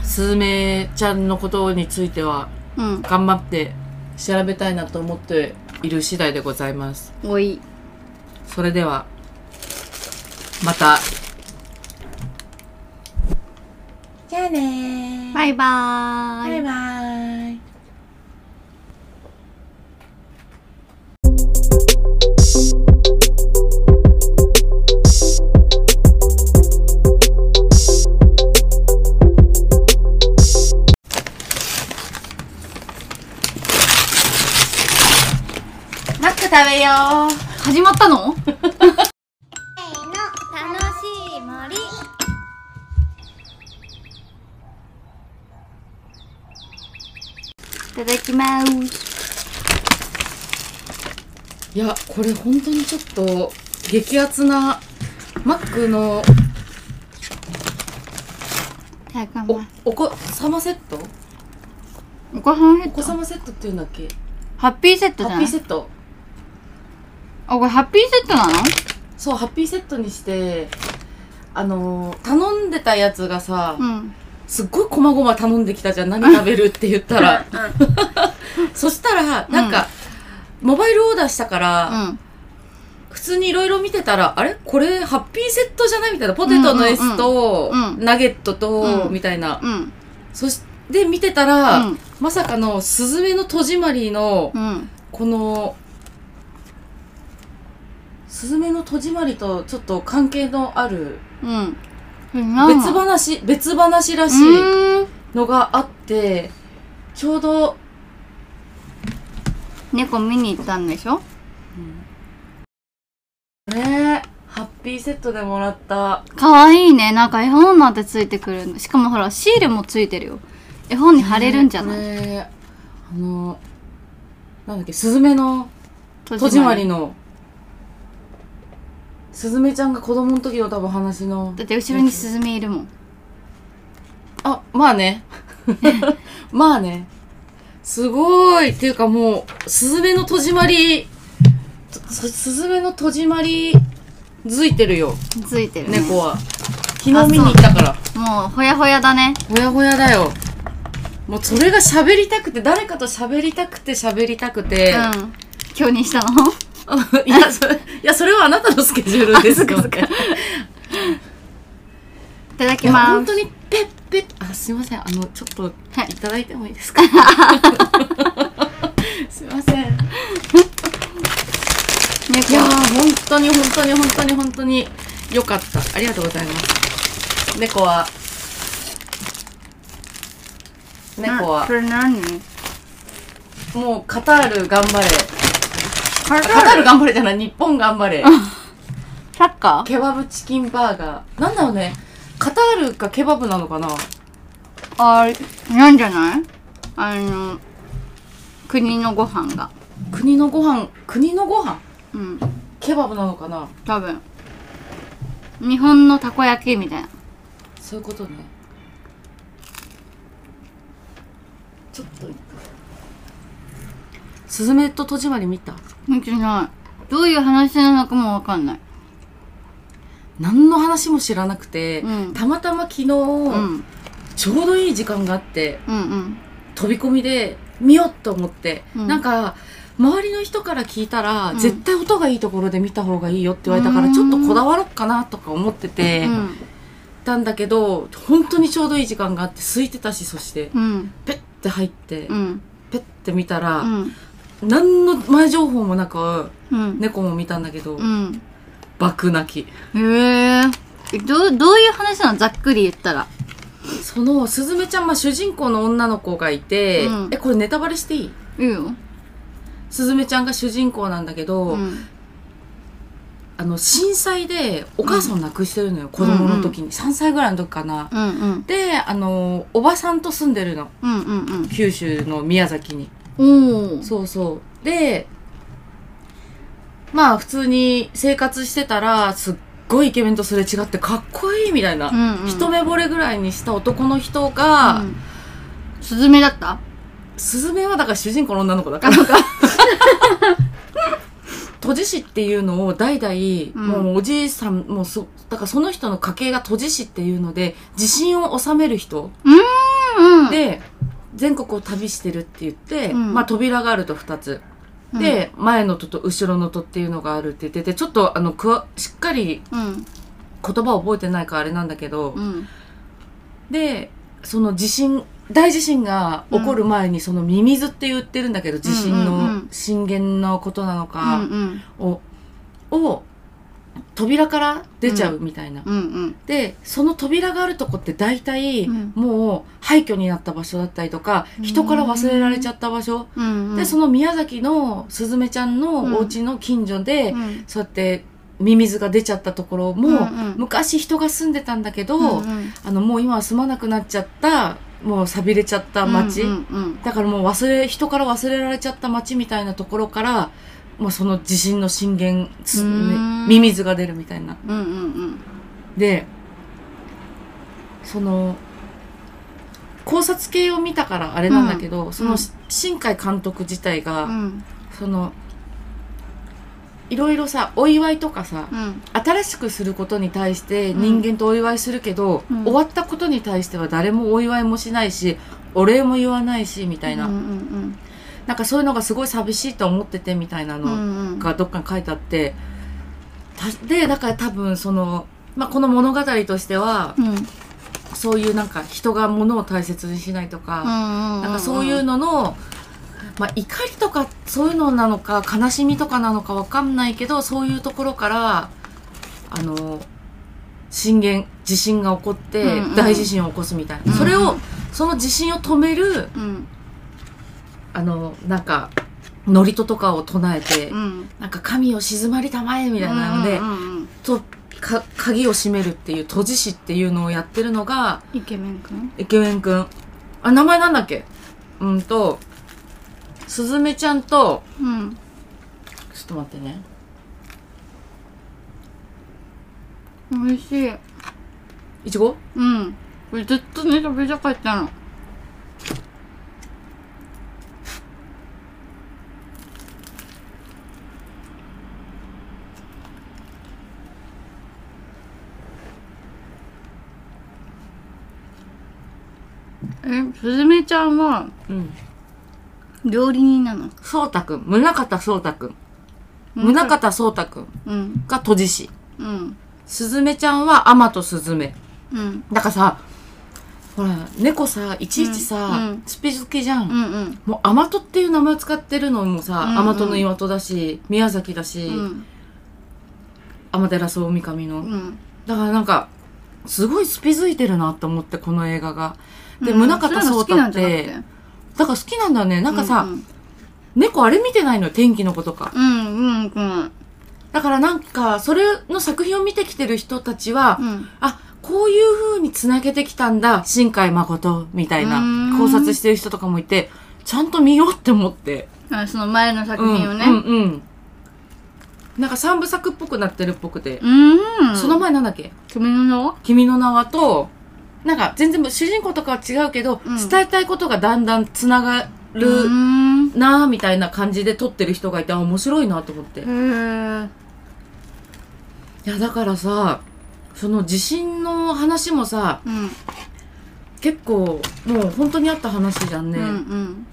スズメちゃんのことについてはうん。頑張って調べたいなと思っている次第でございます。おい。それではまたね。バイバーイ。バイバイ。マック食べよう。始まったの？ただきます。いやこれ本当にちょっと激アツなマックのおお子様セット？お子さんヘお子様セットっていうんだっけ？ハッピーセットじハッピーセット。あこれハッピーセットなの？そうハッピーセットにしてあのー頼んでたやつがさ、うんすっごい細々頼んできたじゃん。何食べるって言ったら。そしたらなんか、モバイルオーダーしたから、うん普通にいろいろ見てたらあれ？これハッピーセットじゃない？みたいな。ポテトの S と、ナゲットと、うん。みたいな。うん。そして見てたら、うん。まさかのスズメの戸締まりのうん。このスズメの戸締まりとちょっと関係のあるうん別別話別話らしいうん。のがあってちょうど猫見に行ったんでしょ？ねハッピーセットでもらった。かわいいね。なんか絵本なんてついてくるしかもほらシールもついてるよ。絵本に貼れるんじゃない、ねねあのなんだっけスズメの戸戸締まりのすずめちゃんが子供の時の多分話の。だって後ろにスズメいるもん。あまあね。まあね。すごい。っていうかもうすずめの戸締まりすすずめの戸締まりづいてるよ。ついてる、猫は。昨日見に行ったから。もうほやほやだね。ほやほやだよ。もうそれが喋りたくて誰かと喋りたくて喋りたくて、うん。今日にしたの？いやそれいやそれはあなたのスケジュールですかいただきます。本当にペッペッ。あすいません。あのちょっとはい。いただいてもいいですか？すいません。い猫やー本当に本当に本当に本当に良かった。ありがとうございます。猫は。猫は。あそれ何？もうカタール頑張れカカタール頑張れじゃない？日本頑張れ。サッカー？ケバブチキンバーガー。なんだろうね。カタールかケバブなのかな？あーなんじゃない？あの国のご飯が。国のご飯？国のご飯？うん。ケバブなのかな？多分。日本のたこ焼きみたいな。そういうことね。ちょっとスズメと戸締まり見た？見てない。どういう話なのかもわかんない。何の話も知らなくて、うん。たまたま昨日、うん。ちょうどいい時間があってうんうん。飛び込みで見ようと思って、うん。なんか周りの人から聞いたら、うん。絶対音がいいところで見た方がいいよって言われたから、うん。ちょっとこだわろうかなとか思ってて、うん。たんだけど本当にちょうどいい時間があって空いてたしそしてうん。ペッて入って、うん。ペッて見たら、うん何の前情報もなくうん。猫も見たんだけど、うん。爆泣き。へえどうどういう話なの？ざっくり言ったら。そのすずめちゃん、まあ、主人公の女の子がいて、うん。えこれネタバレしていい？いいよ。すずめちゃんが主人公なんだけど、うん。あの震災でお母さんを亡くしてるのよ、子供の時に、3歳ぐらいの時かな、うんうん。であのおばさんと住んでるの。うんうん。九州の宮崎にうん。そうそう。でまあ普通に生活してたらすっごいイケメンとすれ違ってかっこいいみたいな、うんうん。一目惚れぐらいにした男の人が、うん。スズメだった？スズメはだから主人公の女の子だから。閉じ師っていうのを代々、うん。もうおじいさんもそだからその人の家系が閉じ師っていうので自信を収める人うんうん。で全国を旅してるって言って、うん。まあ扉があると2つ。で、前の戸と後ろの戸っていうのがあるって言っててちょっとあのくわしっかりうん。言葉を覚えてないからあれなんだけど、うん。でその地震大地震が起こる前にそのミミズって言ってるんだけど、地震うんうんうのん。震源のことなのうんうかん。を,、を扉から出ちゃうみたいな、うん。うんでその扉があるとこって大体、うん。もう廃墟になった場所だったりとか人から忘れられちゃった場所、うんでその宮崎のすずめちゃんのお家の近所で、うん。そうやってミミズが出ちゃったところも、うんうん。昔人が住んでたんだけど、うんうん。あのもう今は住まなくなっちゃったもう寂れちゃった町、うんうんだからもう忘れ人から忘れられちゃった町みたいなところからもうその地震の震源ミミズが出るみたいな。うんうんうん。でその考察系を見たからあれなんだけど、その新海監督自体が、うん。そのいろいろさお祝いとかさ、うん。新しくすることに対してうん。人間とお祝いするけど、うん。終わったことに対しては誰もお祝いもしないしお礼も言わないしみたいな、うんうんなんかそういうのがすごい寂しいと思っててみたいなうんうのんうん。がどっかに書いてあって、たでだから多分その、まあ、この物語としてはうん。そういうなんか人が物を大切にしないとか、ななんかそういうのの、まあ、怒りとかそういうのなのか悲しみとかなのかわかんないけどそういうところからあの震源地震が起こってうんうん。大地震を起こすみたいな、うんうん。それをその地震を止めるうんあのなんか祝詞とかを唱えて、うん。なんか神を静まりたまえみたいなので、うんうんうんとか鍵を閉めるっていう閉じ師っていうのをやってるのがイケメンくん？イケメンくん。あ名前なんだっけ？うんとすずめちゃんとうん。ちょっと待ってね。美味しい。いちご？うん。これずっとね食べたかったのえすずめちゃんはうん。料理人なの？そうたくん。宗像そうたくん。宗像そうたくんうん。が閉じ師うん。すずめちゃんはアマとスズメ。うん。だからさほら猫さいちいちさ、うん。うん。スピ好きじゃん、うんうん。もうアマトっていう名前を使ってるのもさ、うんうん。アマトの岩戸だし宮崎だし、うん。天照大神の、うん。だからなんかすごいスピづいてるなと思ってこの映画がで、うん。宗像そうたって。だから好きなんだよね。なんかさ、うん猫あれ見てないのよ天気の子とか。うんうんうんだからなんかそれの作品を見てきてる人たちは、うん。あこういう風に繋げてきたんだ新海誠みたいな考察してる人とかもいてちゃんと見ようって思って。あその前の作品をね。うんうんうん。なんか三部作っぽくなってるっぽくて、うん。その前なんだっけ？君の名は？君の名はとなんか全然主人公とかは違うけど、うん。伝えたいことがだんだんつながうるなーみたいな感じで撮ってる人がいてあ面白いなと思って。いやだからさその地震の話もさうん。結構もう本当にあった話じゃんね、うんうん。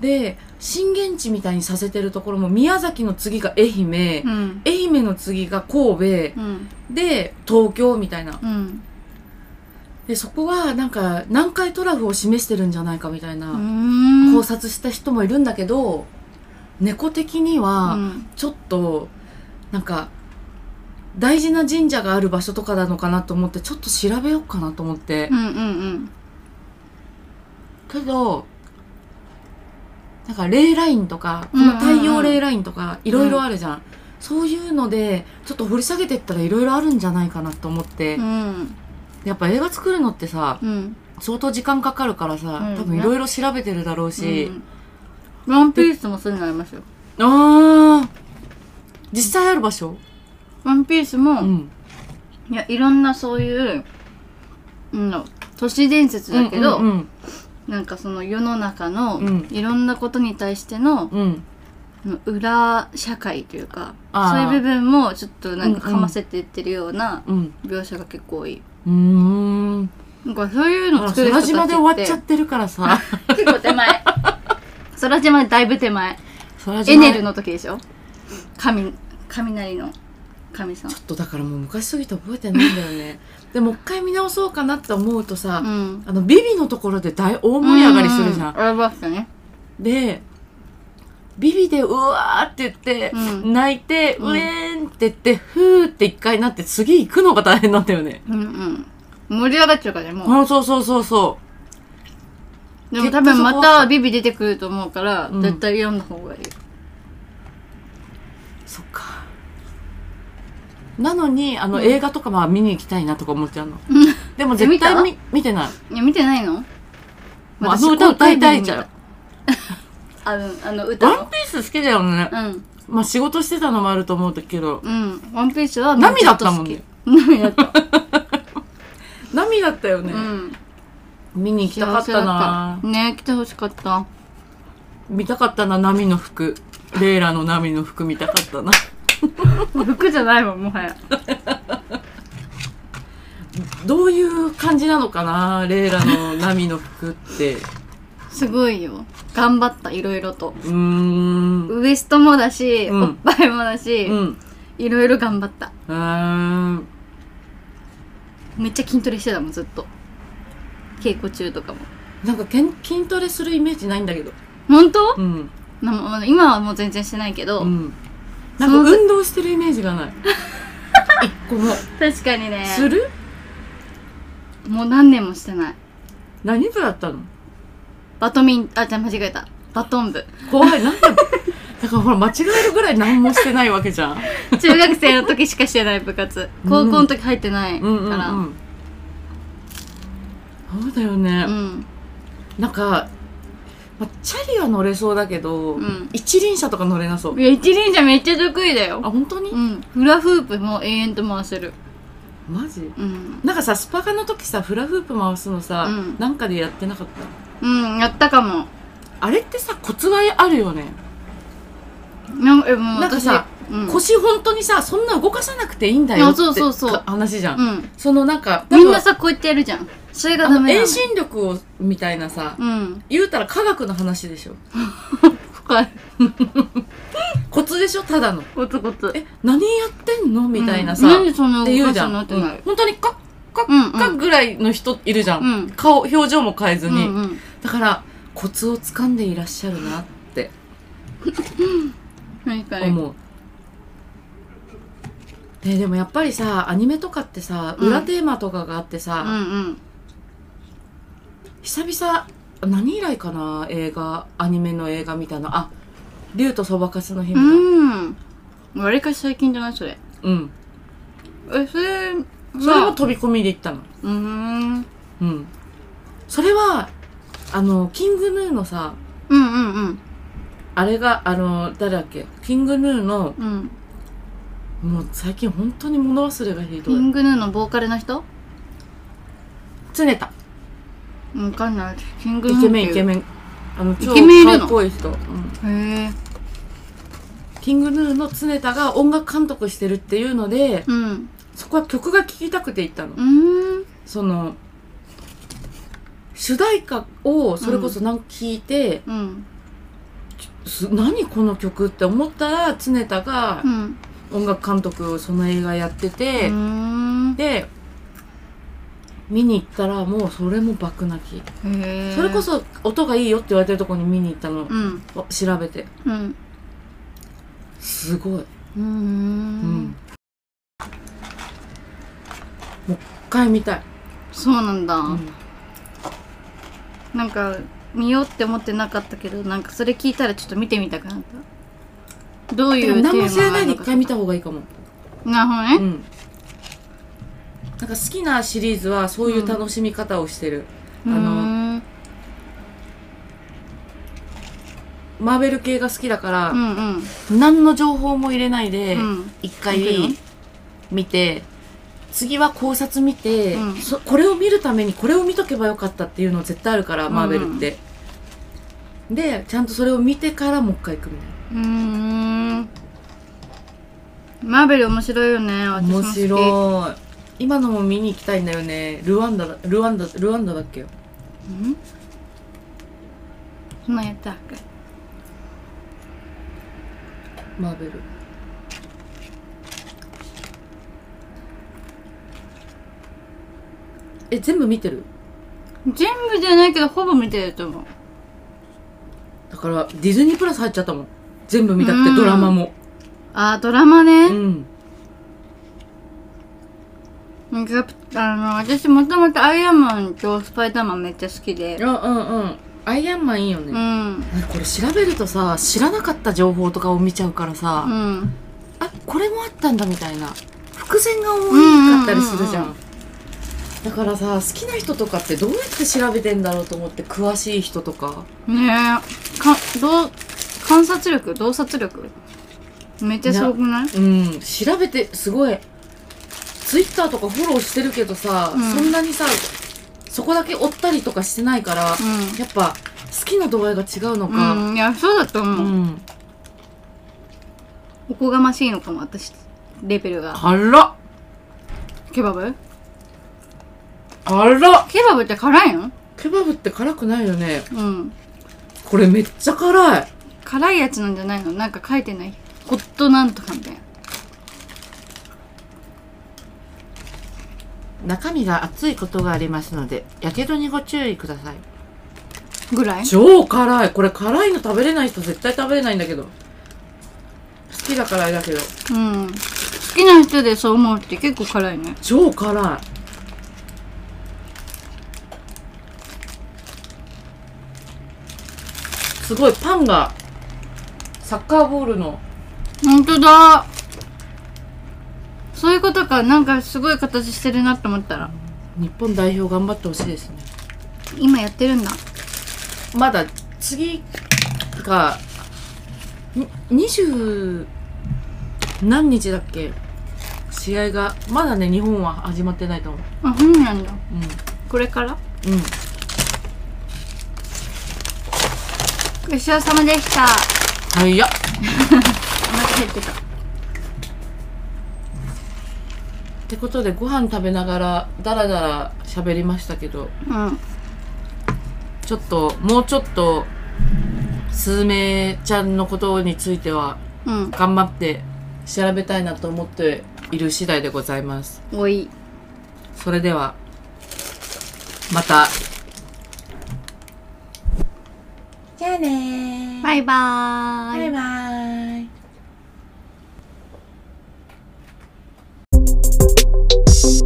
で震源地みたいにさせてるところも宮崎の次が愛媛、うん。愛媛の次が神戸。うん。で東京みたいな。うんでそこはなんか南海トラフを示してるんじゃないかみたいな、うん。考察した人もいるんだけど猫的にはうん。ちょっとなんか大事な神社がある場所とかなのかなと思ってちょっと調べようかなと思って、うんうんけどなんかレイラインとかこうんうんうんの太陽レイラインとかいろいろあるじゃん、そういうのでちょっと掘り下げていったらいろいろあるんじゃないかなと思って、うんやっぱ映画作るのってさうん。相当時間かかるからさ、うん。多分いろいろ調べてるだろうし、うん。ワンピースもそういうのありますよ。ああ実際ある場所？ワンピースも、うん。いやいろんなそういう、うん、都市伝説だけど、うんうんなんかその世の中のうん。いろんなことに対してのうん。うん裏社会というかそういう部分もちょっとなんかうんうん。かませていってるようなうん。描写が結構多い。うーんなんかそういうのあ作る人たちって。空島で終わっちゃってるからさ。結構手前。空島だいぶ手前。空島。エネルの時でしょ？神雷の神さん。ちょっとだからもう昔すぎて覚えてないんだよね。でもう一回見直そうかなって思うとさ、うん。あのビビのところで大大盛り上がりするじゃん、うありましたね。でビビでうわーって言って、うん。泣いて、うん。うえーんって言ってふーって一回なって次行くのが大変なんだよね、うんうん。盛り上がっちゃうからねもう。あそうそうそうそでも多分またビビ出てくると思うから、うん。絶対読んだ方がいい。うそっか。なのにあの、うん。映画とかは見に行きたいなとか思っちゃうの。うん。でも絶対え見見てない。いや、見てないの？もうあの歌歌いたいじゃん。あの、あの歌の。ワンピース好きだよね。うん。まあ仕事してたのもあると思うけど、うん。ワンピースは波だったもんね涙だった。波だったよね。うん。見に行きたかったなったね来てほしかった。見たかったな、波の服。レイラの波の服見たかったな。服じゃないもん、もはや。どういう感じなのかな、レイラの波の服って。すごいよ。頑張った、いろいろと。うーん。ウエストもだし、うんおっぱいもだし、うん。いろいろ頑張った。うーん。めっちゃ筋トレしてたもん、ずっと。稽古中とかも。なんかけん筋トレするイメージないんだけど。本当、うん。今はもう全然してないけど、うん。なんか運動してるイメージがない。一個も。確かにね。する？もう何年もしてない。何部だったの？バドミン、あ、じゃあ間違えた。バトン部。怖い。なんでだからほら間違えるぐらい何もしてないわけじゃん。中学生の時しかしてない部活。高校の時入ってないから。うんうんうん。そうだよね。うんなんか、まあ、チャリは乗れそうだけど、うん一輪車とか乗れなそう。いや、一輪車めっちゃ得意だあ、よ。本当に、うん。フラフープも永遠と回せる。マジ？うんなんかさスパカの時さフラフープ回すのさ、うんなんかでやってなかった？うんやったかも。あれってさコツはあるよね、なんえもう私なんかさ、うん、腰本当にさそんな動かさなくていいんだよってあそうそうそう。か話じゃん、うん。そのなんかみんなさこうやってやるじゃん。それがダメ遠心力をみたいなさ、うん。言うたら科学の話でしょ。深い。コツでしょただの。コツコツ。え何やってんの？みたいなさ、うん。なんでそんなって言うじゃん、動かってなる。本当にカッカッうんうんカッぐらいの人いるじゃん、うん顔表情も変えずに、うんうん。だからコツを掴んでいらっしゃるなって。思う、ね、でもやっぱりさアニメとかってさうん裏テーマとかがあってさ、うん。うん久々何以来かな映画アニメの映画見たのあ竜とそばかすの姫だうん。わりかし最近じゃない？それ。うん。えそれそれも飛び込みで行ったの。うーん。うん。それはあのキングヌーのさうんうんうん。あれがあの誰だっけ？キングヌーのうん。もう最近本当に物忘れがひどい。キングヌーのボーカルの人？常田。わかんない。キングヌーイケメンイケンメン。あの超イケメンいるの？かっこいい人、うん。へえ。キングヌーの常田が音楽監督してるっていうのでうんそこは曲が聴きたくて行ったの、うーん。その主題歌をそれこそなんか聞いて、うん。す何この曲って思ったら常田がうん。音楽監督をその映画やってて、うーん。で見に行ったらもうそれも爆泣き、それこそ音がいいよって言われてるところに見に行ったの、うん。調べて。うん。すごい、うんんもう一回見たい、そうなんだ、うん。なんか見ようって思ってなかったけどなんかそれ聞いたらちょっと見てみたくなった。どういうテーマ何も知らないで一回見た方がいいかも、なるほどね、うん。なんか好きなシリーズはそういう楽しみ方をしてる、あのうーんマーベル系が好きだから、うんうん。何の情報も入れないでうん。一回る見て次は考察見て、うん。そこれを見るためにこれを見とけばよかったっていうの絶対あるから、マーベルって。でちゃんとそれを見てからもう一回行くみたいうーん。マーベル面白いよねな私も面白い。今のも見に行きたいんだよね。ルワンダだルワンダルワンダだっけうん？そんなんやったっけ？マーベルえ全部見てる？全部じゃないけどほぼ見てると思う。だからディズニープラス入っちゃったもん。全部見たくてうん。ドラマも。あードラマね、うん。あの私もともとアイアンマンとスパイダーマンめっちゃ好きで。うんうんうん。アイアンマンいいよね、うん。これ調べるとさ知らなかった情報とかを見ちゃうからさ、うん。あこれもあったんだみたいな。伏線が多かったりするじゃん,、うんうんだからさ好きな人とかってどうやって調べてんだろうと思って詳しい人とか。ねえ。かどう観察力？洞察力？めっちゃすごくない？うん。調べてすごい。ツイッターとかフォローしてるけどさ、うん。そんなにさそこだけ追ったりとかしてないから、うやっぱ好きな度合いが違うのか、ん、うん、いやそうだとう思う、ん、おこがましいのかも私レベルが。辛っケバブ？辛っ。ケバブって辛いの？ケバブって辛くないよね。うん。これめっちゃ辛い。辛いやつなんじゃないの？なんか書いてない？ホットなんとかみたいな。中身が熱いことがありますのでやけどにご注意ください。ぐらい？超辛い。これ辛いの食べれない人絶対食べれないんだけど。好きだからあれだけど。うん。好きな人でそう思うって結構辛いね。超辛いすごいパンがサッカーボールの。ほんとだ。そういうことか。なんかすごい形してるなって思ったら。日本代表頑張ってほしいですね。今やってるんだ。まだ次がに20何日だっけ？試合がまだね日本は始まってないと思う。あそうなんだ。うこれから？んうんごちそうさまでした。早っお腹減ってた。ってことでご飯食べながらダラダラ喋りましたけどうん。ちょっともうちょっとスズメちゃんのことについてはうん。頑張って調べたいなと思っている次第でございます。おい。それではまたじゃあねバイバーイ。バイバーイ。